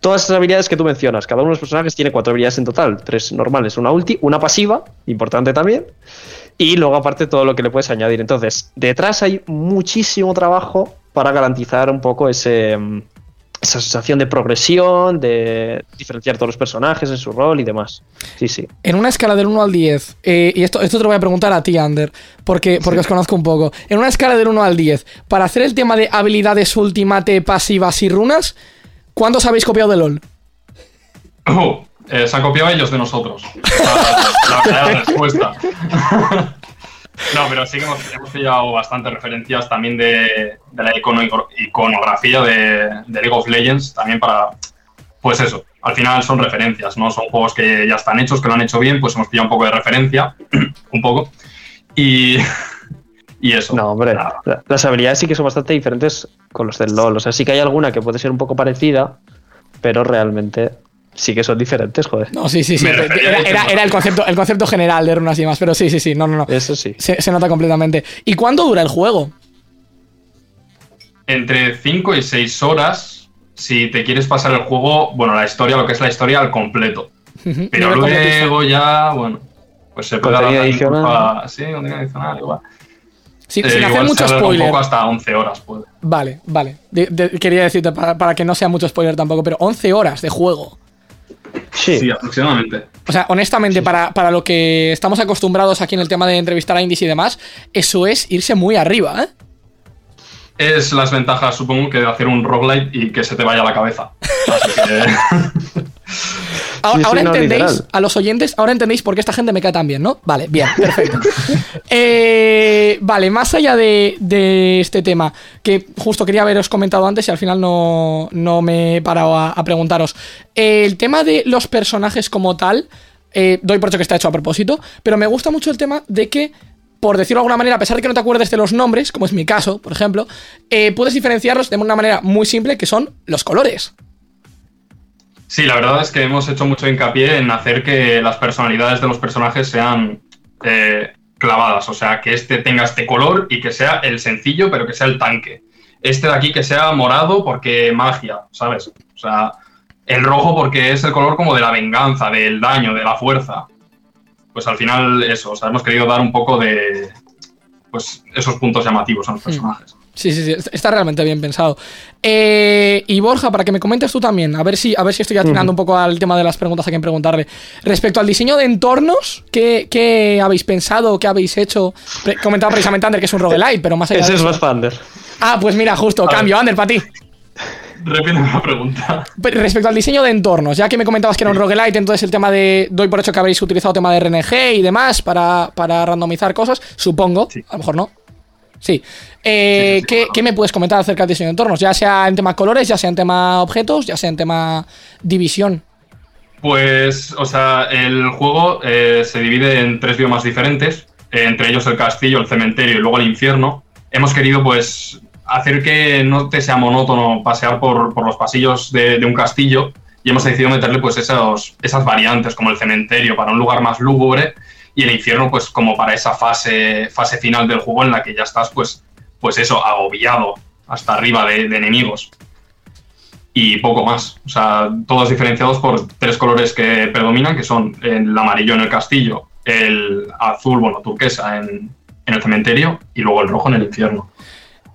Todas esas habilidades que tú mencionas, cada uno de los personajes tiene cuatro habilidades en total, tres normales, una ulti, una pasiva, importante también, y luego aparte todo lo que le puedes añadir. Entonces, detrás hay muchísimo trabajo para garantizar un poco ese, mm, esa sensación de progresión, de diferenciar todos los personajes en su rol y demás. Sí, sí. En una escala del 1 al 10, eh, y esto, esto te lo voy a preguntar a ti, Ander, porque, porque os conozco un poco. En una escala del 1 al 10, para hacer el tema de habilidades ultimate, pasivas y runas, ¿cuántos habéis copiado de LOL? Oh, eh, se han copiado ellos de nosotros. La, la verdadera respuesta. no, pero sí que hemos, pillado bastantes referencias también de, la icono- iconografía de League of Legends, también para, pues eso, al final son referencias, ¿no? Son juegos que ya están hechos, que lo han hecho bien, pues hemos pillado un poco de referencia, un poco. Y, y eso. No, hombre, Nada. las habilidades sí que son bastante diferentes con los del LoL. O sea, sí que hay alguna que puede ser un poco parecida, pero realmente sí que son diferentes, joder. No, sí, sí, sí. Me Era, era- el, concepto, el concepto general de runas y demás, pero sí, sí, sí, no, no, no. Eso sí. Se, se nota completamente. ¿Y cuánto dura el juego? entre 5 y 6 horas si te quieres pasar el juego, bueno, la historia, lo que es la historia al completo. Pero luego ya, bueno, pues se puede adaptar incluso adicional. Sí, contenido adicional, igual. Eh, sin hacer mucho spoiler. Un poco hasta 11 horas puede. Vale, vale. De- de- quería decirte para, para que no sea mucho spoiler tampoco, pero 11 horas de juego. Sí. Sí, aproximadamente. O sea, honestamente, para, para lo que estamos acostumbrados aquí en el tema de entrevistar a indies y demás, eso es irse muy arriba, ¿eh? Es las ventajas, supongo, que de hacer un roguelite y que se te vaya la cabeza. Así que. Ahora, entendéis, a los oyentes, ahora entendéis por qué esta gente me cae tan bien, ¿no? Vale, bien, perfecto. Eh, vale, más allá de, de este tema, que justo quería haberos comentado antes y al final no, no me he parado a, a preguntaros. El tema de los personajes como tal, eh, doy por hecho que está hecho a propósito, pero me gusta mucho el tema de que, por decirlo de alguna manera, a pesar de que no te acuerdes de los nombres, como es mi caso, por ejemplo, eh, puedes diferenciarlos de una manera muy simple, que son los colores. Sí, la verdad es que hemos hecho mucho hincapié en hacer que las personalidades de los personajes sean eh, clavadas. O sea, que este tenga este color y que sea el sencillo, pero que sea el tanque. Este de aquí que sea morado porque magia, ¿sabes? O sea, el rojo porque es el color como de la venganza, del daño, de la fuerza. Pues al final eso, o sea, hemos querido dar un poco de pues esos puntos llamativos a los personajes. Sí, sí, sí, está- realmente bien pensado. Eh, y Borja, para que me comentes tú también, a ver si, a ver si estoy atinando un poco al tema de las preguntas a quien preguntarle. Respecto al diseño de entornos, ¿qué, qué habéis pensado? ¿Qué habéis hecho? Pre- comentaba precisamente Ander que es un roguelite, pero más allá Ese de es más Fander. Ah, pues mira, justo, cambio, Ander, para ti. Repíteme la pregunta. Pero Respecto al diseño de entornos, ya que me comentabas que era un roguelite, entonces el tema de. Doy por hecho que habréis utilizado tema de RNG y demás para, para randomizar cosas, supongo. Sí. A lo mejor no. Sí. Eh, Sí, sí, sí, ¿qué, me puedes comentar acerca del diseño de entornos? Ya sea en tema colores, ya sea en tema objetos, ya sea en tema división. Pues, o sea, el juego eh, se divide en tres biomas diferentes, eh, entre ellos el castillo, el cementerio y luego el infierno. Hemos querido, pues, hacer que no te sea monótono pasear por, por los pasillos de, de un castillo y hemos decidido meterle, pues, esos, esas variantes, como el cementerio para un lugar más lúgubre y el infierno, pues, como para esa fase, fase final del juego en la que ya estás, pues, pues eso, agobiado hasta arriba de, de enemigos. y poco más. O sea, todos diferenciados por tres colores que predominan, que son el amarillo en el castillo, el azul, bueno, turquesa en, en el cementerio y luego el rojo en el infierno.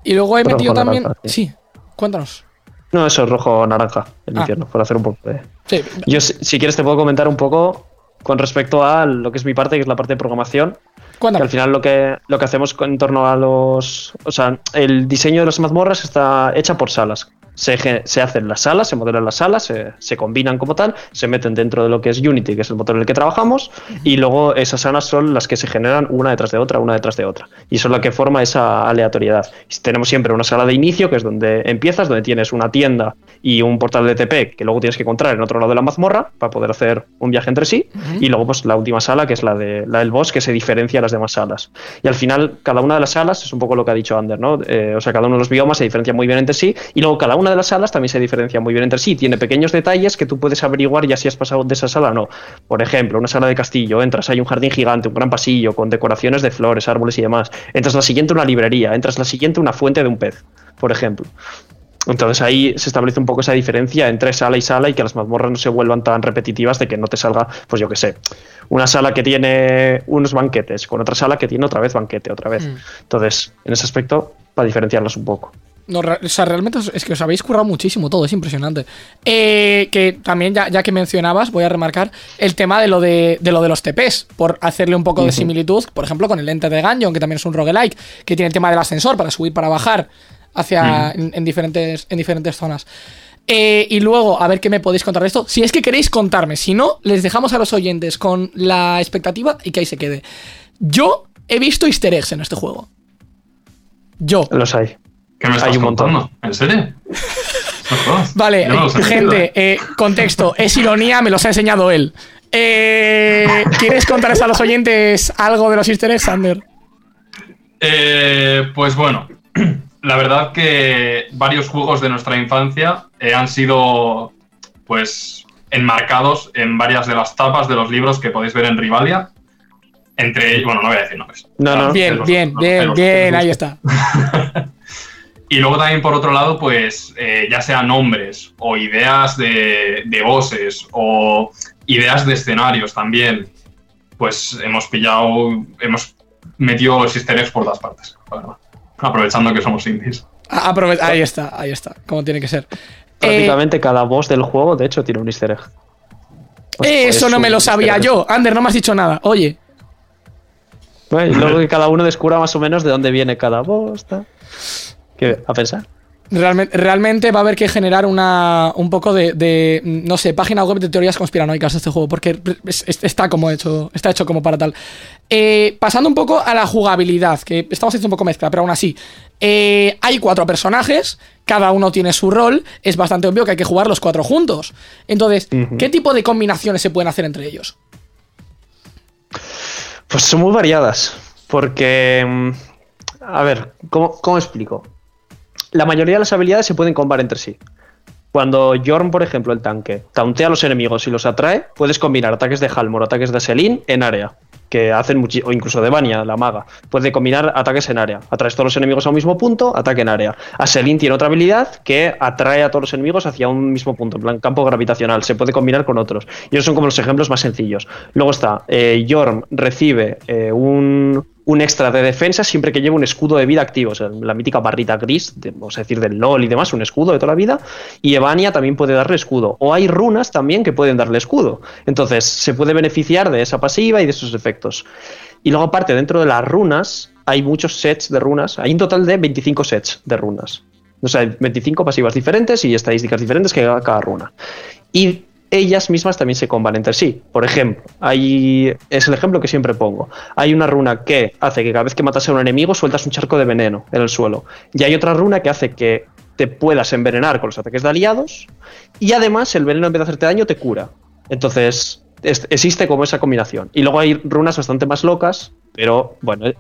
Y luego he Rojo metido también. naranja, Sí, cuéntanos. No, eso es rojo naranja, el Ah. infierno, por hacer un poco de. Sí, Yo, si si quieres, te puedo comentar un poco con respecto a lo que es mi parte, que es la parte de programación. Que al final lo que, lo que hacemos en torno a los. O sea, el diseño de las mazmorras está hecha por salas. Se, hacen las salas, se modelan las salas, se, se combinan como tal, se meten dentro de lo que es Unity, que es el motor en el que trabajamos, y luego esas salas son las que se generan una detrás de otra, una detrás de otra. Y es lo que forma esa aleatoriedad. Tenemos siempre una sala de inicio, que es donde empiezas, donde tienes una tienda y un portal de TP que luego tienes que encontrar en otro lado de la mazmorra para poder hacer un viaje entre sí. Y luego, pues la última sala, que es la, de, la del boss, que se diferencia de las demás salas. Y al final, cada una de las salas es un poco lo que ha dicho Ander, ¿no? Eh, o sea, cada uno de los biomas se diferencia muy bien entre sí. Y luego, cada una de las salas también se diferencia muy bien entre sí. Tiene pequeños detalles que tú puedes averiguar ya si has pasado de esa sala o no. Por ejemplo, una sala de castillo, entras, hay un jardín gigante, un gran pasillo con decoraciones de flores, árboles y demás. Entras la siguiente, una librería. Entras la siguiente, una fuente de un pez, por ejemplo. Entonces ahí se establece un poco esa diferencia entre sala y sala y que las mazmorras no se vuelvan tan repetitivas de que no te salga, pues yo qué sé, una sala que tiene unos banquetes con otra sala que tiene otra vez banquete, otra vez. Mm. Entonces, en ese aspecto, para diferenciarlas un poco. No, o sea, realmente es que os habéis currado muchísimo todo, es impresionante. Eh, que también, ya, ya que mencionabas, voy a remarcar el tema de lo de, de lo de los TPs, por hacerle un poco de similitud, por ejemplo, con el Enter de Gungeon, que también es un roguelike, que tiene el tema del ascensor para subir, para bajar hacia en, en diferentes, en diferentes zonas. Eh, y luego, a ver qué me podéis contar de esto. Si es que queréis contarme, si no, les dejamos a los oyentes con la expectativa y que ahí se quede. Yo he visto easter eggs en este juego. Yo. Los hay. ¿Qué me estás Hay un montón. contando? ¿En serio? Vale, no gente, ¿eh? contexto, es ironía, me los ha enseñado él. Eh, ¿Quieres contarles a los oyentes algo de los easter eggs, Sander? Eh, pues bueno, la verdad que varios juegos de nuestra infancia eh, han sido pues enmarcados en varias de las tapas de los libros que podéis ver en Rivalia. Entre bueno, no voy a decir nombres. No, no. Bien, bien, bien, bien, ahí está. Y luego también por otro lado, pues eh, ya sea nombres o ideas de, de voces o ideas de escenarios también, pues hemos pillado, hemos metido los easter eggs por todas partes, la verdad. Aprovechando que somos indies. A- aprove- ahí está, ahí está, como tiene que ser. Eh, Prácticamente cada boss del juego, de hecho, tiene un easter egg. Pues, eso no me lo sabía yo. Ander, no me has dicho nada. Oye, Bueno, luego que cada uno descubra más o menos de dónde viene cada boss. tal. Que, a pensar. realmente, realmente va a haber que generar una, un poco de, de, no sé, página web de teorías conspiranoicas de este juego, porque es- es- está como hecho, está hecho como para tal. Eh, pasando un poco a la jugabilidad, que estamos haciendo un poco mezcla, pero aún así. eh, hay cuatro personajes, cada uno tiene su rol, es bastante obvio que hay que jugar los cuatro juntos. Entonces. ¿qué tipo de combinaciones se pueden hacer entre ellos? Pues son muy variadas. Porque. mm, A ver, ¿cómo, cómo explico? La mayoría de las habilidades se pueden combar entre sí. Cuando Jorn, por ejemplo, el tanque, tauntea a los enemigos y los atrae, puedes combinar ataques de Halmor, ataques de Selin en área. Que hacen muchi- o incluso de Vania, la maga. Puede combinar ataques en área. Atraes todos los enemigos a un mismo punto, ataque en área. A Selin tiene otra habilidad que atrae a todos los enemigos hacia un mismo punto, en plan campo gravitacional. Se puede combinar con otros. Y esos son como los ejemplos más sencillos. Luego está, eh, Jorn recibe eh, un, un extra de defensa siempre que lleve un escudo de vida activo, o sea, la mítica barrita gris, de- vamos a decir del LOL y demás, un escudo de toda la vida, y Evania también puede darle escudo, o hay runas también que pueden darle escudo, entonces se puede beneficiar de esa pasiva y de esos efectos. Y luego aparte, dentro de las runas, hay muchos sets de runas, hay un total de 25 sets de runas, o sea, 25 pasivas diferentes y estadísticas diferentes que da cada runa. Y ellas mismas también se comban entre sí. Por ejemplo, hay, es el ejemplo que siempre pongo. Hay una runa que hace que cada vez que matas a un enemigo sueltas un charco de veneno en el suelo. Y hay otra runa que hace que te puedas envenenar con los ataques de aliados. Y además el veneno en vez de hacerte daño te cura. Entonces es- existe como esa combinación. Y luego hay runas bastante más locas, pero bueno, eh,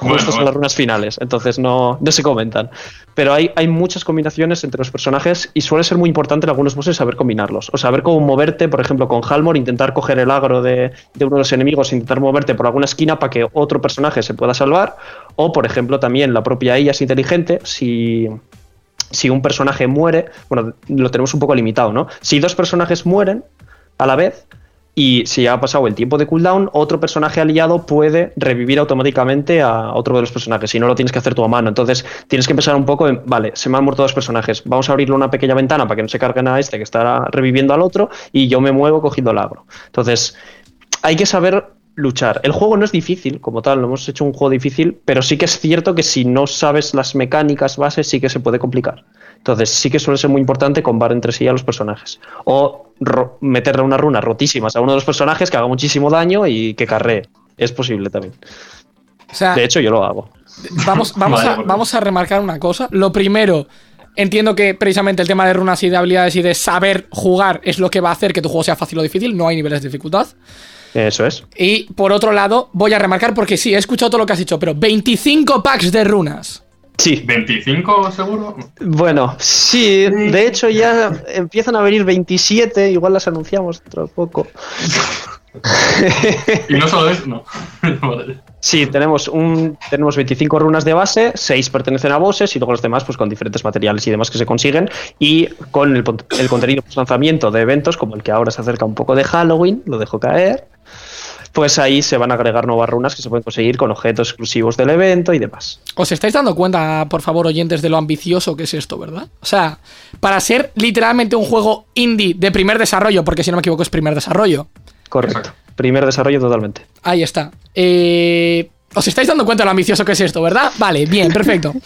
Bueno, estas son las runas finales, entonces no, no se comentan. Pero hay, hay muchas combinaciones entre los personajes y suele ser muy importante en algunos bosses saber combinarlos. O saber cómo moverte, por ejemplo, con Halmor, intentar coger el agro de, de uno de los enemigos, intentar moverte por alguna esquina para que otro personaje se pueda salvar. O, por ejemplo, también la propia ella es inteligente. Si, si un personaje muere, bueno, lo tenemos un poco limitado, ¿no? Si dos personajes mueren a la vez y si ha pasado el tiempo de cooldown, otro personaje aliado puede revivir automáticamente a otro de los personajes y no lo tienes que hacer tú a mano. Entonces tienes que pensar un poco en, vale, se me han muerto dos personajes, vamos a abrirle una pequeña ventana para que no se carguen a este que está reviviendo al otro y yo me muevo cogiendo el agro. Entonces hay que saber luchar. El juego no es difícil, como tal, no hemos hecho un juego difícil, pero sí que es cierto que si no sabes las mecánicas bases, sí que se puede complicar. Entonces, sí que suele ser muy importante combar entre sí a los personajes. O meterle unas runas rotísimas a uno de los personajes que haga muchísimo daño y que carree. Es posible también. O sea, De hecho, yo lo hago. Vamos, vamos, Vale, a, bueno. vamos a remarcar una cosa. Lo primero, entiendo que precisamente el tema de runas y de habilidades y de saber jugar es lo que va a hacer que tu juego sea fácil o difícil. No hay niveles de dificultad. Eso es. Y por otro lado, voy a remarcar porque sí, he escuchado todo lo que has dicho, pero 25 packs de runas. Sí. ¿25 seguro? Bueno, sí, de hecho ya empiezan a venir 27, igual las anunciamos dentro de poco. Y no solo eso, no. Vale. Sí, tenemos un tenemos 25 runas de base, 6 pertenecen a bosses y luego los demás pues con diferentes materiales y demás que se consiguen y con el, contenido post lanzamiento de eventos como el que ahora se acerca un poco de Halloween, lo dejo caer. Pues ahí se van a agregar nuevas runas que se pueden conseguir con objetos exclusivos del evento y demás. ¿Os estáis dando cuenta, por favor, oyentes, de lo ambicioso que es esto, verdad? O sea, para ser literalmente un juego indie de primer desarrollo, porque si no me equivoco es primer desarrollo. Correcto. Exacto. Primer desarrollo totalmente. Ahí está. Eh, ¿Os estáis dando cuenta de lo ambicioso que es esto, verdad? Vale, bien, perfecto.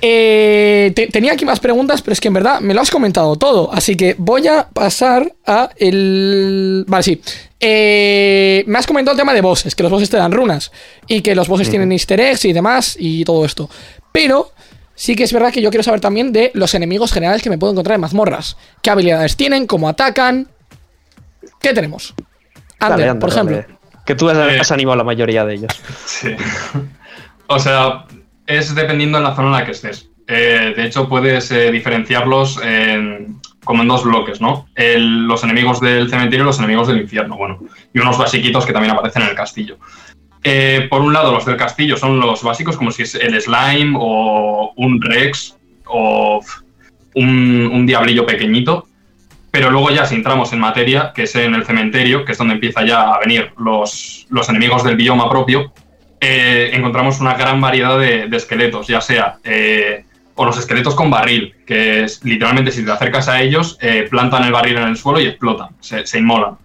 Eh, te- tenía aquí más preguntas, pero es que en verdad me lo has comentado todo. Así que voy a pasar a el. Vale, sí. Eh, me has comentado el tema de bosses, que los bosses te dan runas. Y que los bosses tienen easter eggs y demás, y todo esto. Pero sí que es verdad que yo quiero saber también de los enemigos generales que me puedo encontrar en mazmorras. ¿Qué habilidades tienen? ¿Cómo atacan? ¿Qué tenemos? Dale, Ander, Ander, por ejemplo. dale. Que tú has, Eh. has animado a la mayoría de ellos. Sí. O sea, es dependiendo de la zona en la que estés. Eh, de hecho, puedes eh, diferenciarlos en- como en dos bloques, ¿no? El- los enemigos del cementerio y los enemigos del infierno, bueno. Y unos basiquitos que también aparecen en el castillo. Eh, por un lado, los del castillo son los básicos, como si es el slime o un rex o un, un diablillo pequeñito. Pero luego ya si entramos en materia, que es en el cementerio, que es donde empieza ya a venir los, los enemigos del bioma propio, eh, encontramos una gran variedad de, esqueletos, ya sea eh, o los esqueletos con barril, que es literalmente si te acercas a ellos, eh, plantan el barril en el suelo y explotan, se, se inmolan.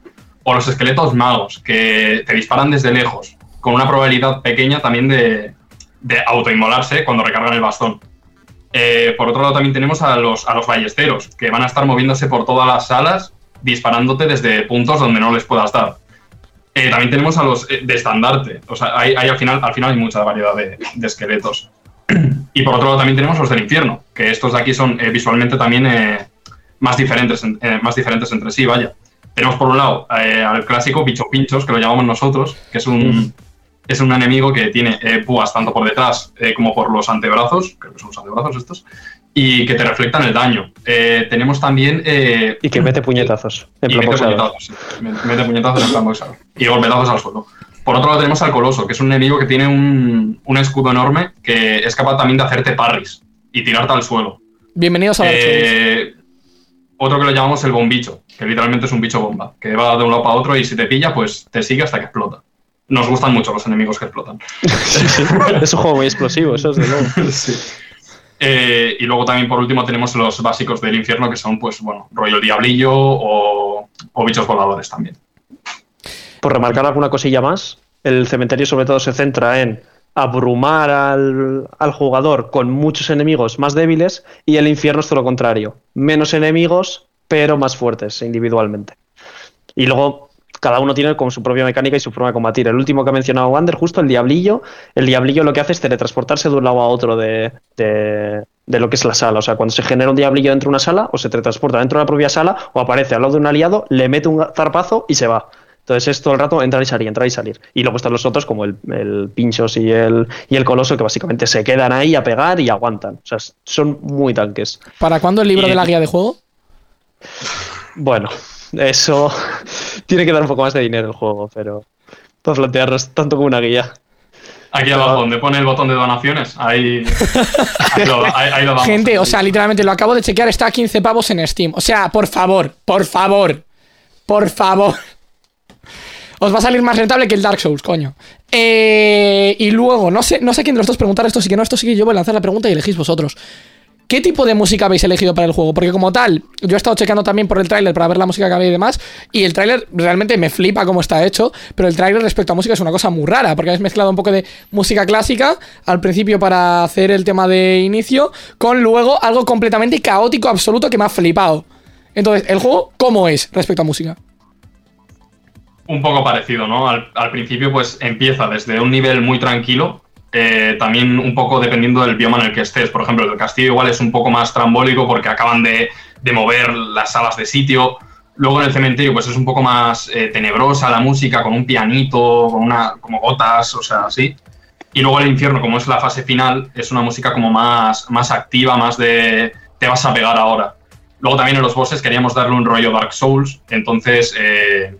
O los esqueletos magos, que te disparan desde lejos, con una probabilidad pequeña también de, de autoinmolarse cuando recargan el bastón. Eh, por otro lado, también tenemos a los, a los ballesteros, que van a estar moviéndose por todas las salas, disparándote desde puntos donde no les puedas dar. Eh, también tenemos a los eh, de estandarte. O sea, hay, hay al, final, al final hay mucha variedad de, esqueletos. Y por otro lado también tenemos los del infierno, que estos de aquí son eh, visualmente también más, diferentes, en- más diferentes entre sí, vaya. Tenemos por un lado al clásico bicho pinchos, que lo llamamos nosotros, que es un, es un enemigo que tiene eh, púas tanto por detrás eh, como por los antebrazos, creo que son los antebrazos estos, y que te reflectan el daño. Eh, tenemos también... eh, Y que mete puñetazos. En y plan mete puñetazos, sí. Me- Mete puñetazos en plan boxeador. Y golpetazos al suelo. Por otro lado tenemos al Coloso, que es un enemigo que tiene un, un escudo enorme que es capaz también de hacerte parries y tirarte al suelo. Bienvenidos a. Eh, otro que lo llamamos el bombicho, que literalmente es un bicho bomba, que va de un lado para otro y si te pilla, pues te sigue hasta que explota. Nos gustan mucho los enemigos que explotan. Es un juego muy explosivo, eso es de luego. Eh, y luego también por último tenemos los básicos del infierno que son pues bueno, rollo el diablillo o, o bichos voladores también. Por remarcar alguna cosilla más, el cementerio sobre todo se centra en abrumar al, al jugador con muchos enemigos más débiles y el infierno es todo lo contrario. Menos enemigos, pero más fuertes individualmente. Y luego cada uno tiene como su propia mecánica y su forma de combatir. El último que ha mencionado Wander, justo el diablillo, el diablillo lo que hace es teletransportarse de un lado a otro de, de- de lo que es la sala. O sea, cuando se genera un diablillo dentro de una sala, o se teletransporta dentro de la propia sala, o aparece al lado de un aliado, le mete un zarpazo y se va. Entonces es todo el rato entrar y salir, entrar y salir. Y luego están los otros como el, el Pinchos y el, y el Coloso que básicamente se quedan ahí a pegar y aguantan. O sea, son muy tanques. ¿Para cuándo el libro y- de la guía de juego? Bueno, eso tiene que dar un poco más de dinero el juego, pero para plantearnos tanto como una guía. Aquí abajo, donde pone el botón de donaciones, ahí, ahí, lo, ahí- ahí lo vamos. Gente, o sea, literalmente lo acabo de chequear, está a 15 pavos en Steam. O sea, por favor, por favor, por favor. Os va a salir más rentable que el Dark Souls, coño. Eh, y luego, no sé, no sé quién de los dos preguntar esto, sí que no, esto sí que yo voy a lanzar la pregunta y elegís vosotros. ¿Qué tipo de música habéis elegido para el juego? Porque como tal, yo he estado checando también por el tráiler para ver la música que había y demás, y el tráiler realmente me flipa cómo está hecho, pero el tráiler respecto a música es una cosa muy rara, porque habéis mezclado un poco de música clásica al principio para hacer el tema de inicio, con luego algo completamente caótico, absoluto, que me ha flipado. Entonces, ¿el juego cómo es respecto a música? un poco parecido, ¿no? Al, al principio, pues empieza desde un nivel muy tranquilo, eh, también un poco dependiendo del bioma en el que estés. Por ejemplo, el castillo igual es un poco más trambólico porque acaban de, de mover las salas de sitio. Luego en el cementerio, pues es un poco más eh, tenebrosa la música, con un pianito, con una, como gotas, o sea, así. Y luego el infierno, como es la fase final, es una música como más, más activa, más de te vas a pegar ahora. Luego también en los bosses queríamos darle un rollo Dark Souls, entonces eh,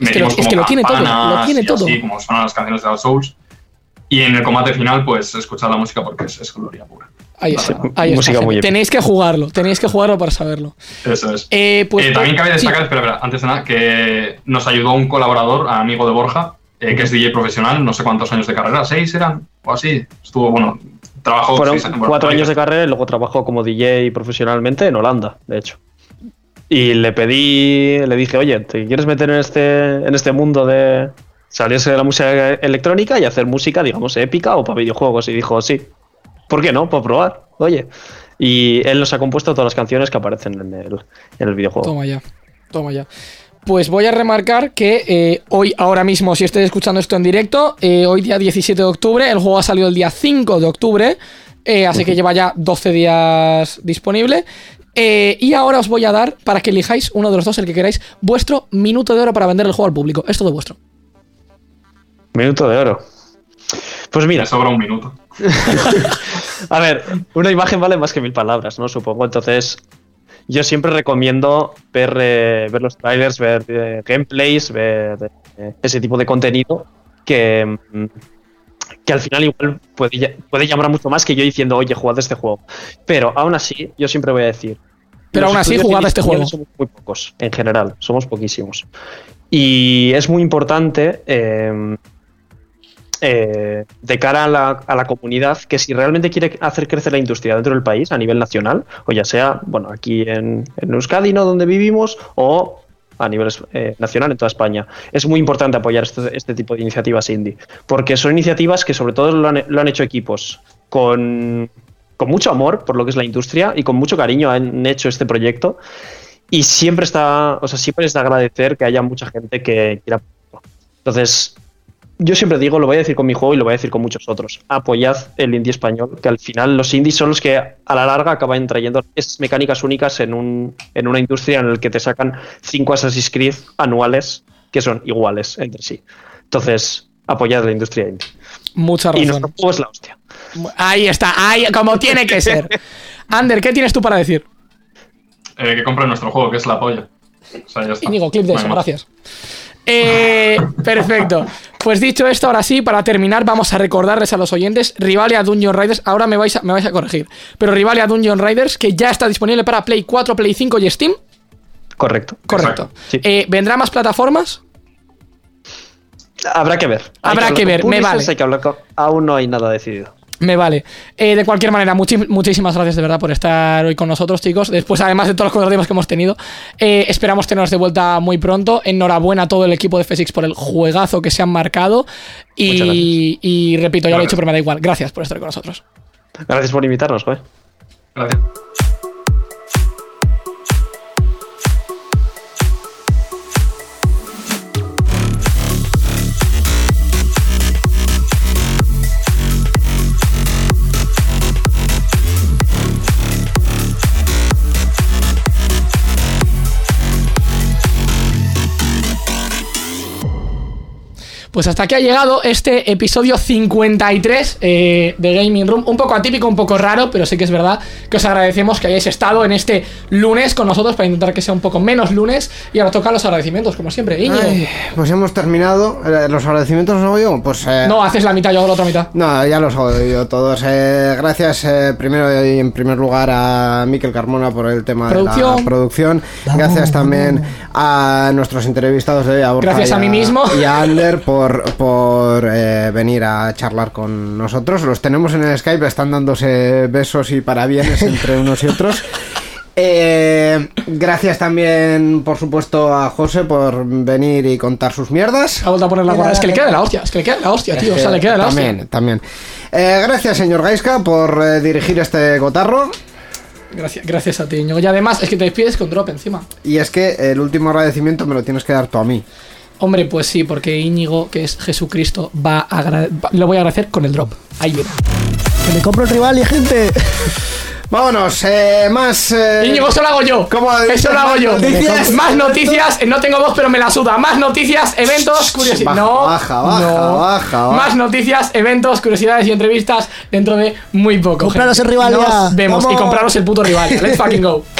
Es que lo- es que lo tiene todo, lo tiene todo. así, como suenan las canciones de Dark Souls. Y en el combate final, pues escuchar la música porque es, es gloria pura. Ahí está, ahí está. Tenéis que jugarlo, tenéis que jugarlo para saberlo. Eso es. Eh, pues, Eh, también cabe sí. destacar, espera, espera, antes de nada, que nos ayudó un colaborador, amigo de Borja, eh, que es DJ profesional, no sé cuántos años de carrera, seis eran, o así. Estuvo, bueno, trabajó Fueron seis años, bueno, cuatro años de carrera y luego trabajó como DJ profesionalmente en Holanda, de hecho. Y le pedí, le dije, oye, ¿te quieres meter en este, en este mundo de salirse de la música electrónica y hacer música, digamos, épica o para videojuegos? Y dijo, sí. ¿Por qué no? Por probar, oye. Y él nos ha compuesto todas las canciones que aparecen en el, en el videojuego. Toma ya, toma ya. Pues voy a remarcar que eh, hoy, ahora mismo, si estáis escuchando esto en directo, eh, hoy día 17 de octubre, el juego ha salido el día 5 de octubre, eh, así que lleva ya 12 días disponible. Y ahora os voy a dar, para que elijáis uno de los dos, el que queráis, vuestro minuto de oro para vender el juego al público. Es todo vuestro. Minuto de oro. Pues mira, Me sobra un minuto. A ver, una imagen vale más que mil palabras, ¿no? Supongo. Entonces, yo siempre recomiendo ver, eh, ver los trailers, ver eh, gameplays, ver eh, ese tipo de contenido que, mm, que al final igual puede, puede llamar a mucho más que yo diciendo, oye, jugad este juego. Pero aún así, yo siempre voy a decir. Pero aún así, jugad este juego. Somos muy pocos, en general, somos poquísimos. Y es muy importante. Eh, de cara a la, a la comunidad que si realmente quiere hacer crecer la industria dentro del país a nivel nacional, o ya sea, bueno, aquí en, en Euskadi, ¿no? Donde vivimos, o a nivel eh, nacional en toda España. Es muy importante apoyar este, este tipo de iniciativas indie, porque son iniciativas que sobre todo lo han, lo han hecho equipos con, con mucho amor por lo que es la industria y con mucho cariño han hecho este proyecto y siempre está, o sea, siempre es de agradecer que haya mucha gente que quiera. Entonces, yo siempre digo, lo voy a decir con mi juego y lo voy a decir con muchos otros. Apoyad el indie español, que al final los indies son los que a la larga acaban trayendo esas mecánicas únicas en, un, en una industria en la que te sacan cinco Assassin's Creed anuales que son iguales entre sí. Entonces, apoyad la industria indie. Mucha Y razón. nuestro juego es la hostia. Ahí está, ahí, como tiene que ser. Ander, ¿qué tienes tú para decir? Eh, que compre nuestro juego, que es la polla. O sea, ya está. Íñigo, clip de No eso, más. gracias. Eh, perfecto. Pues dicho esto, ahora sí, para terminar, vamos a recordarles a los oyentes Rivalia Dungeon Riders. Ahora me vais a, me vais a corregir. Pero Rivalia Dungeon Riders, que ya está disponible para Play 4, Play 5 y Steam. Correcto. Correcto. Sí. Eh, ¿Vendrá más plataformas? Habrá que ver. Habrá que ver, me vale. hay que hablar con- Aún no hay nada decidido. Me vale. Eh, de cualquier manera, muchísimas gracias de verdad por estar hoy con nosotros, chicos. Después, además de todos los contratiempos que hemos tenido, eh, esperamos teneros de vuelta muy pronto. Enhorabuena a todo el equipo de FSX por el juegazo que se han marcado. Y, repito, ya lo he dicho, pero me da igual. Gracias por estar con nosotros. Gracias por invitarnos, joder. Gracias. Pues hasta aquí ha llegado este episodio 53 eh, de Gaming Room. Un poco atípico, un poco raro, pero sí que es verdad que os agradecemos que hayáis estado en este lunes con nosotros para intentar que sea un poco menos lunes. Y ahora toca los agradecimientos, como siempre. Ay, pues hemos terminado. Eh, ¿Los agradecimientos los hago yo? Pues. eh, No, haces la mitad, yo hago la otra mitad. No, ya los hago yo todos. Eh, gracias eh, primero y en primer lugar a Miquel Carmona por el tema de la producción. Gracias también a nuestros entrevistados de hoy, a Borja Gracias a mí mismo. Y a Ander por, por eh, venir a charlar con nosotros. Los tenemos en el Skype, están dándose besos y parabienes entre unos y otros. Eh, gracias también, por supuesto, a José por venir y contar sus mierdas. Ha vuelto a poner la guarda. Es que le queda de la hostia, es que le queda de la hostia, tío. O sea, le queda de la hostia. también, también. Eh, gracias, señor Gaiska, por eh, dirigir este gotarro. Gracias, gracias a ti, Íñigo. Y además es que te despides con drop encima. Y es que el último agradecimiento me lo tienes que dar tú a mí. Hombre, pues sí, porque Íñigo, que es Jesucristo, va a va- lo voy a agradecer con el drop. Ahí viene. Que me compro el rival y gente. Vámonos, eh, más. eh, Íñigo, eso lo hago yo. ¿Cómo ha dicho? Eso lo hago yo. Más noticias. Más noticias. eh, No tengo voz, pero me la suda. Más noticias, eventos, curiosidades. Baja, No, baja, baja, no. baja, baja. Más noticias, eventos, curiosidades y entrevistas dentro de muy poco. Compraros gente. el Rivalia. Nos vemos y Vamos. compraros el puto rival. Let's fucking go.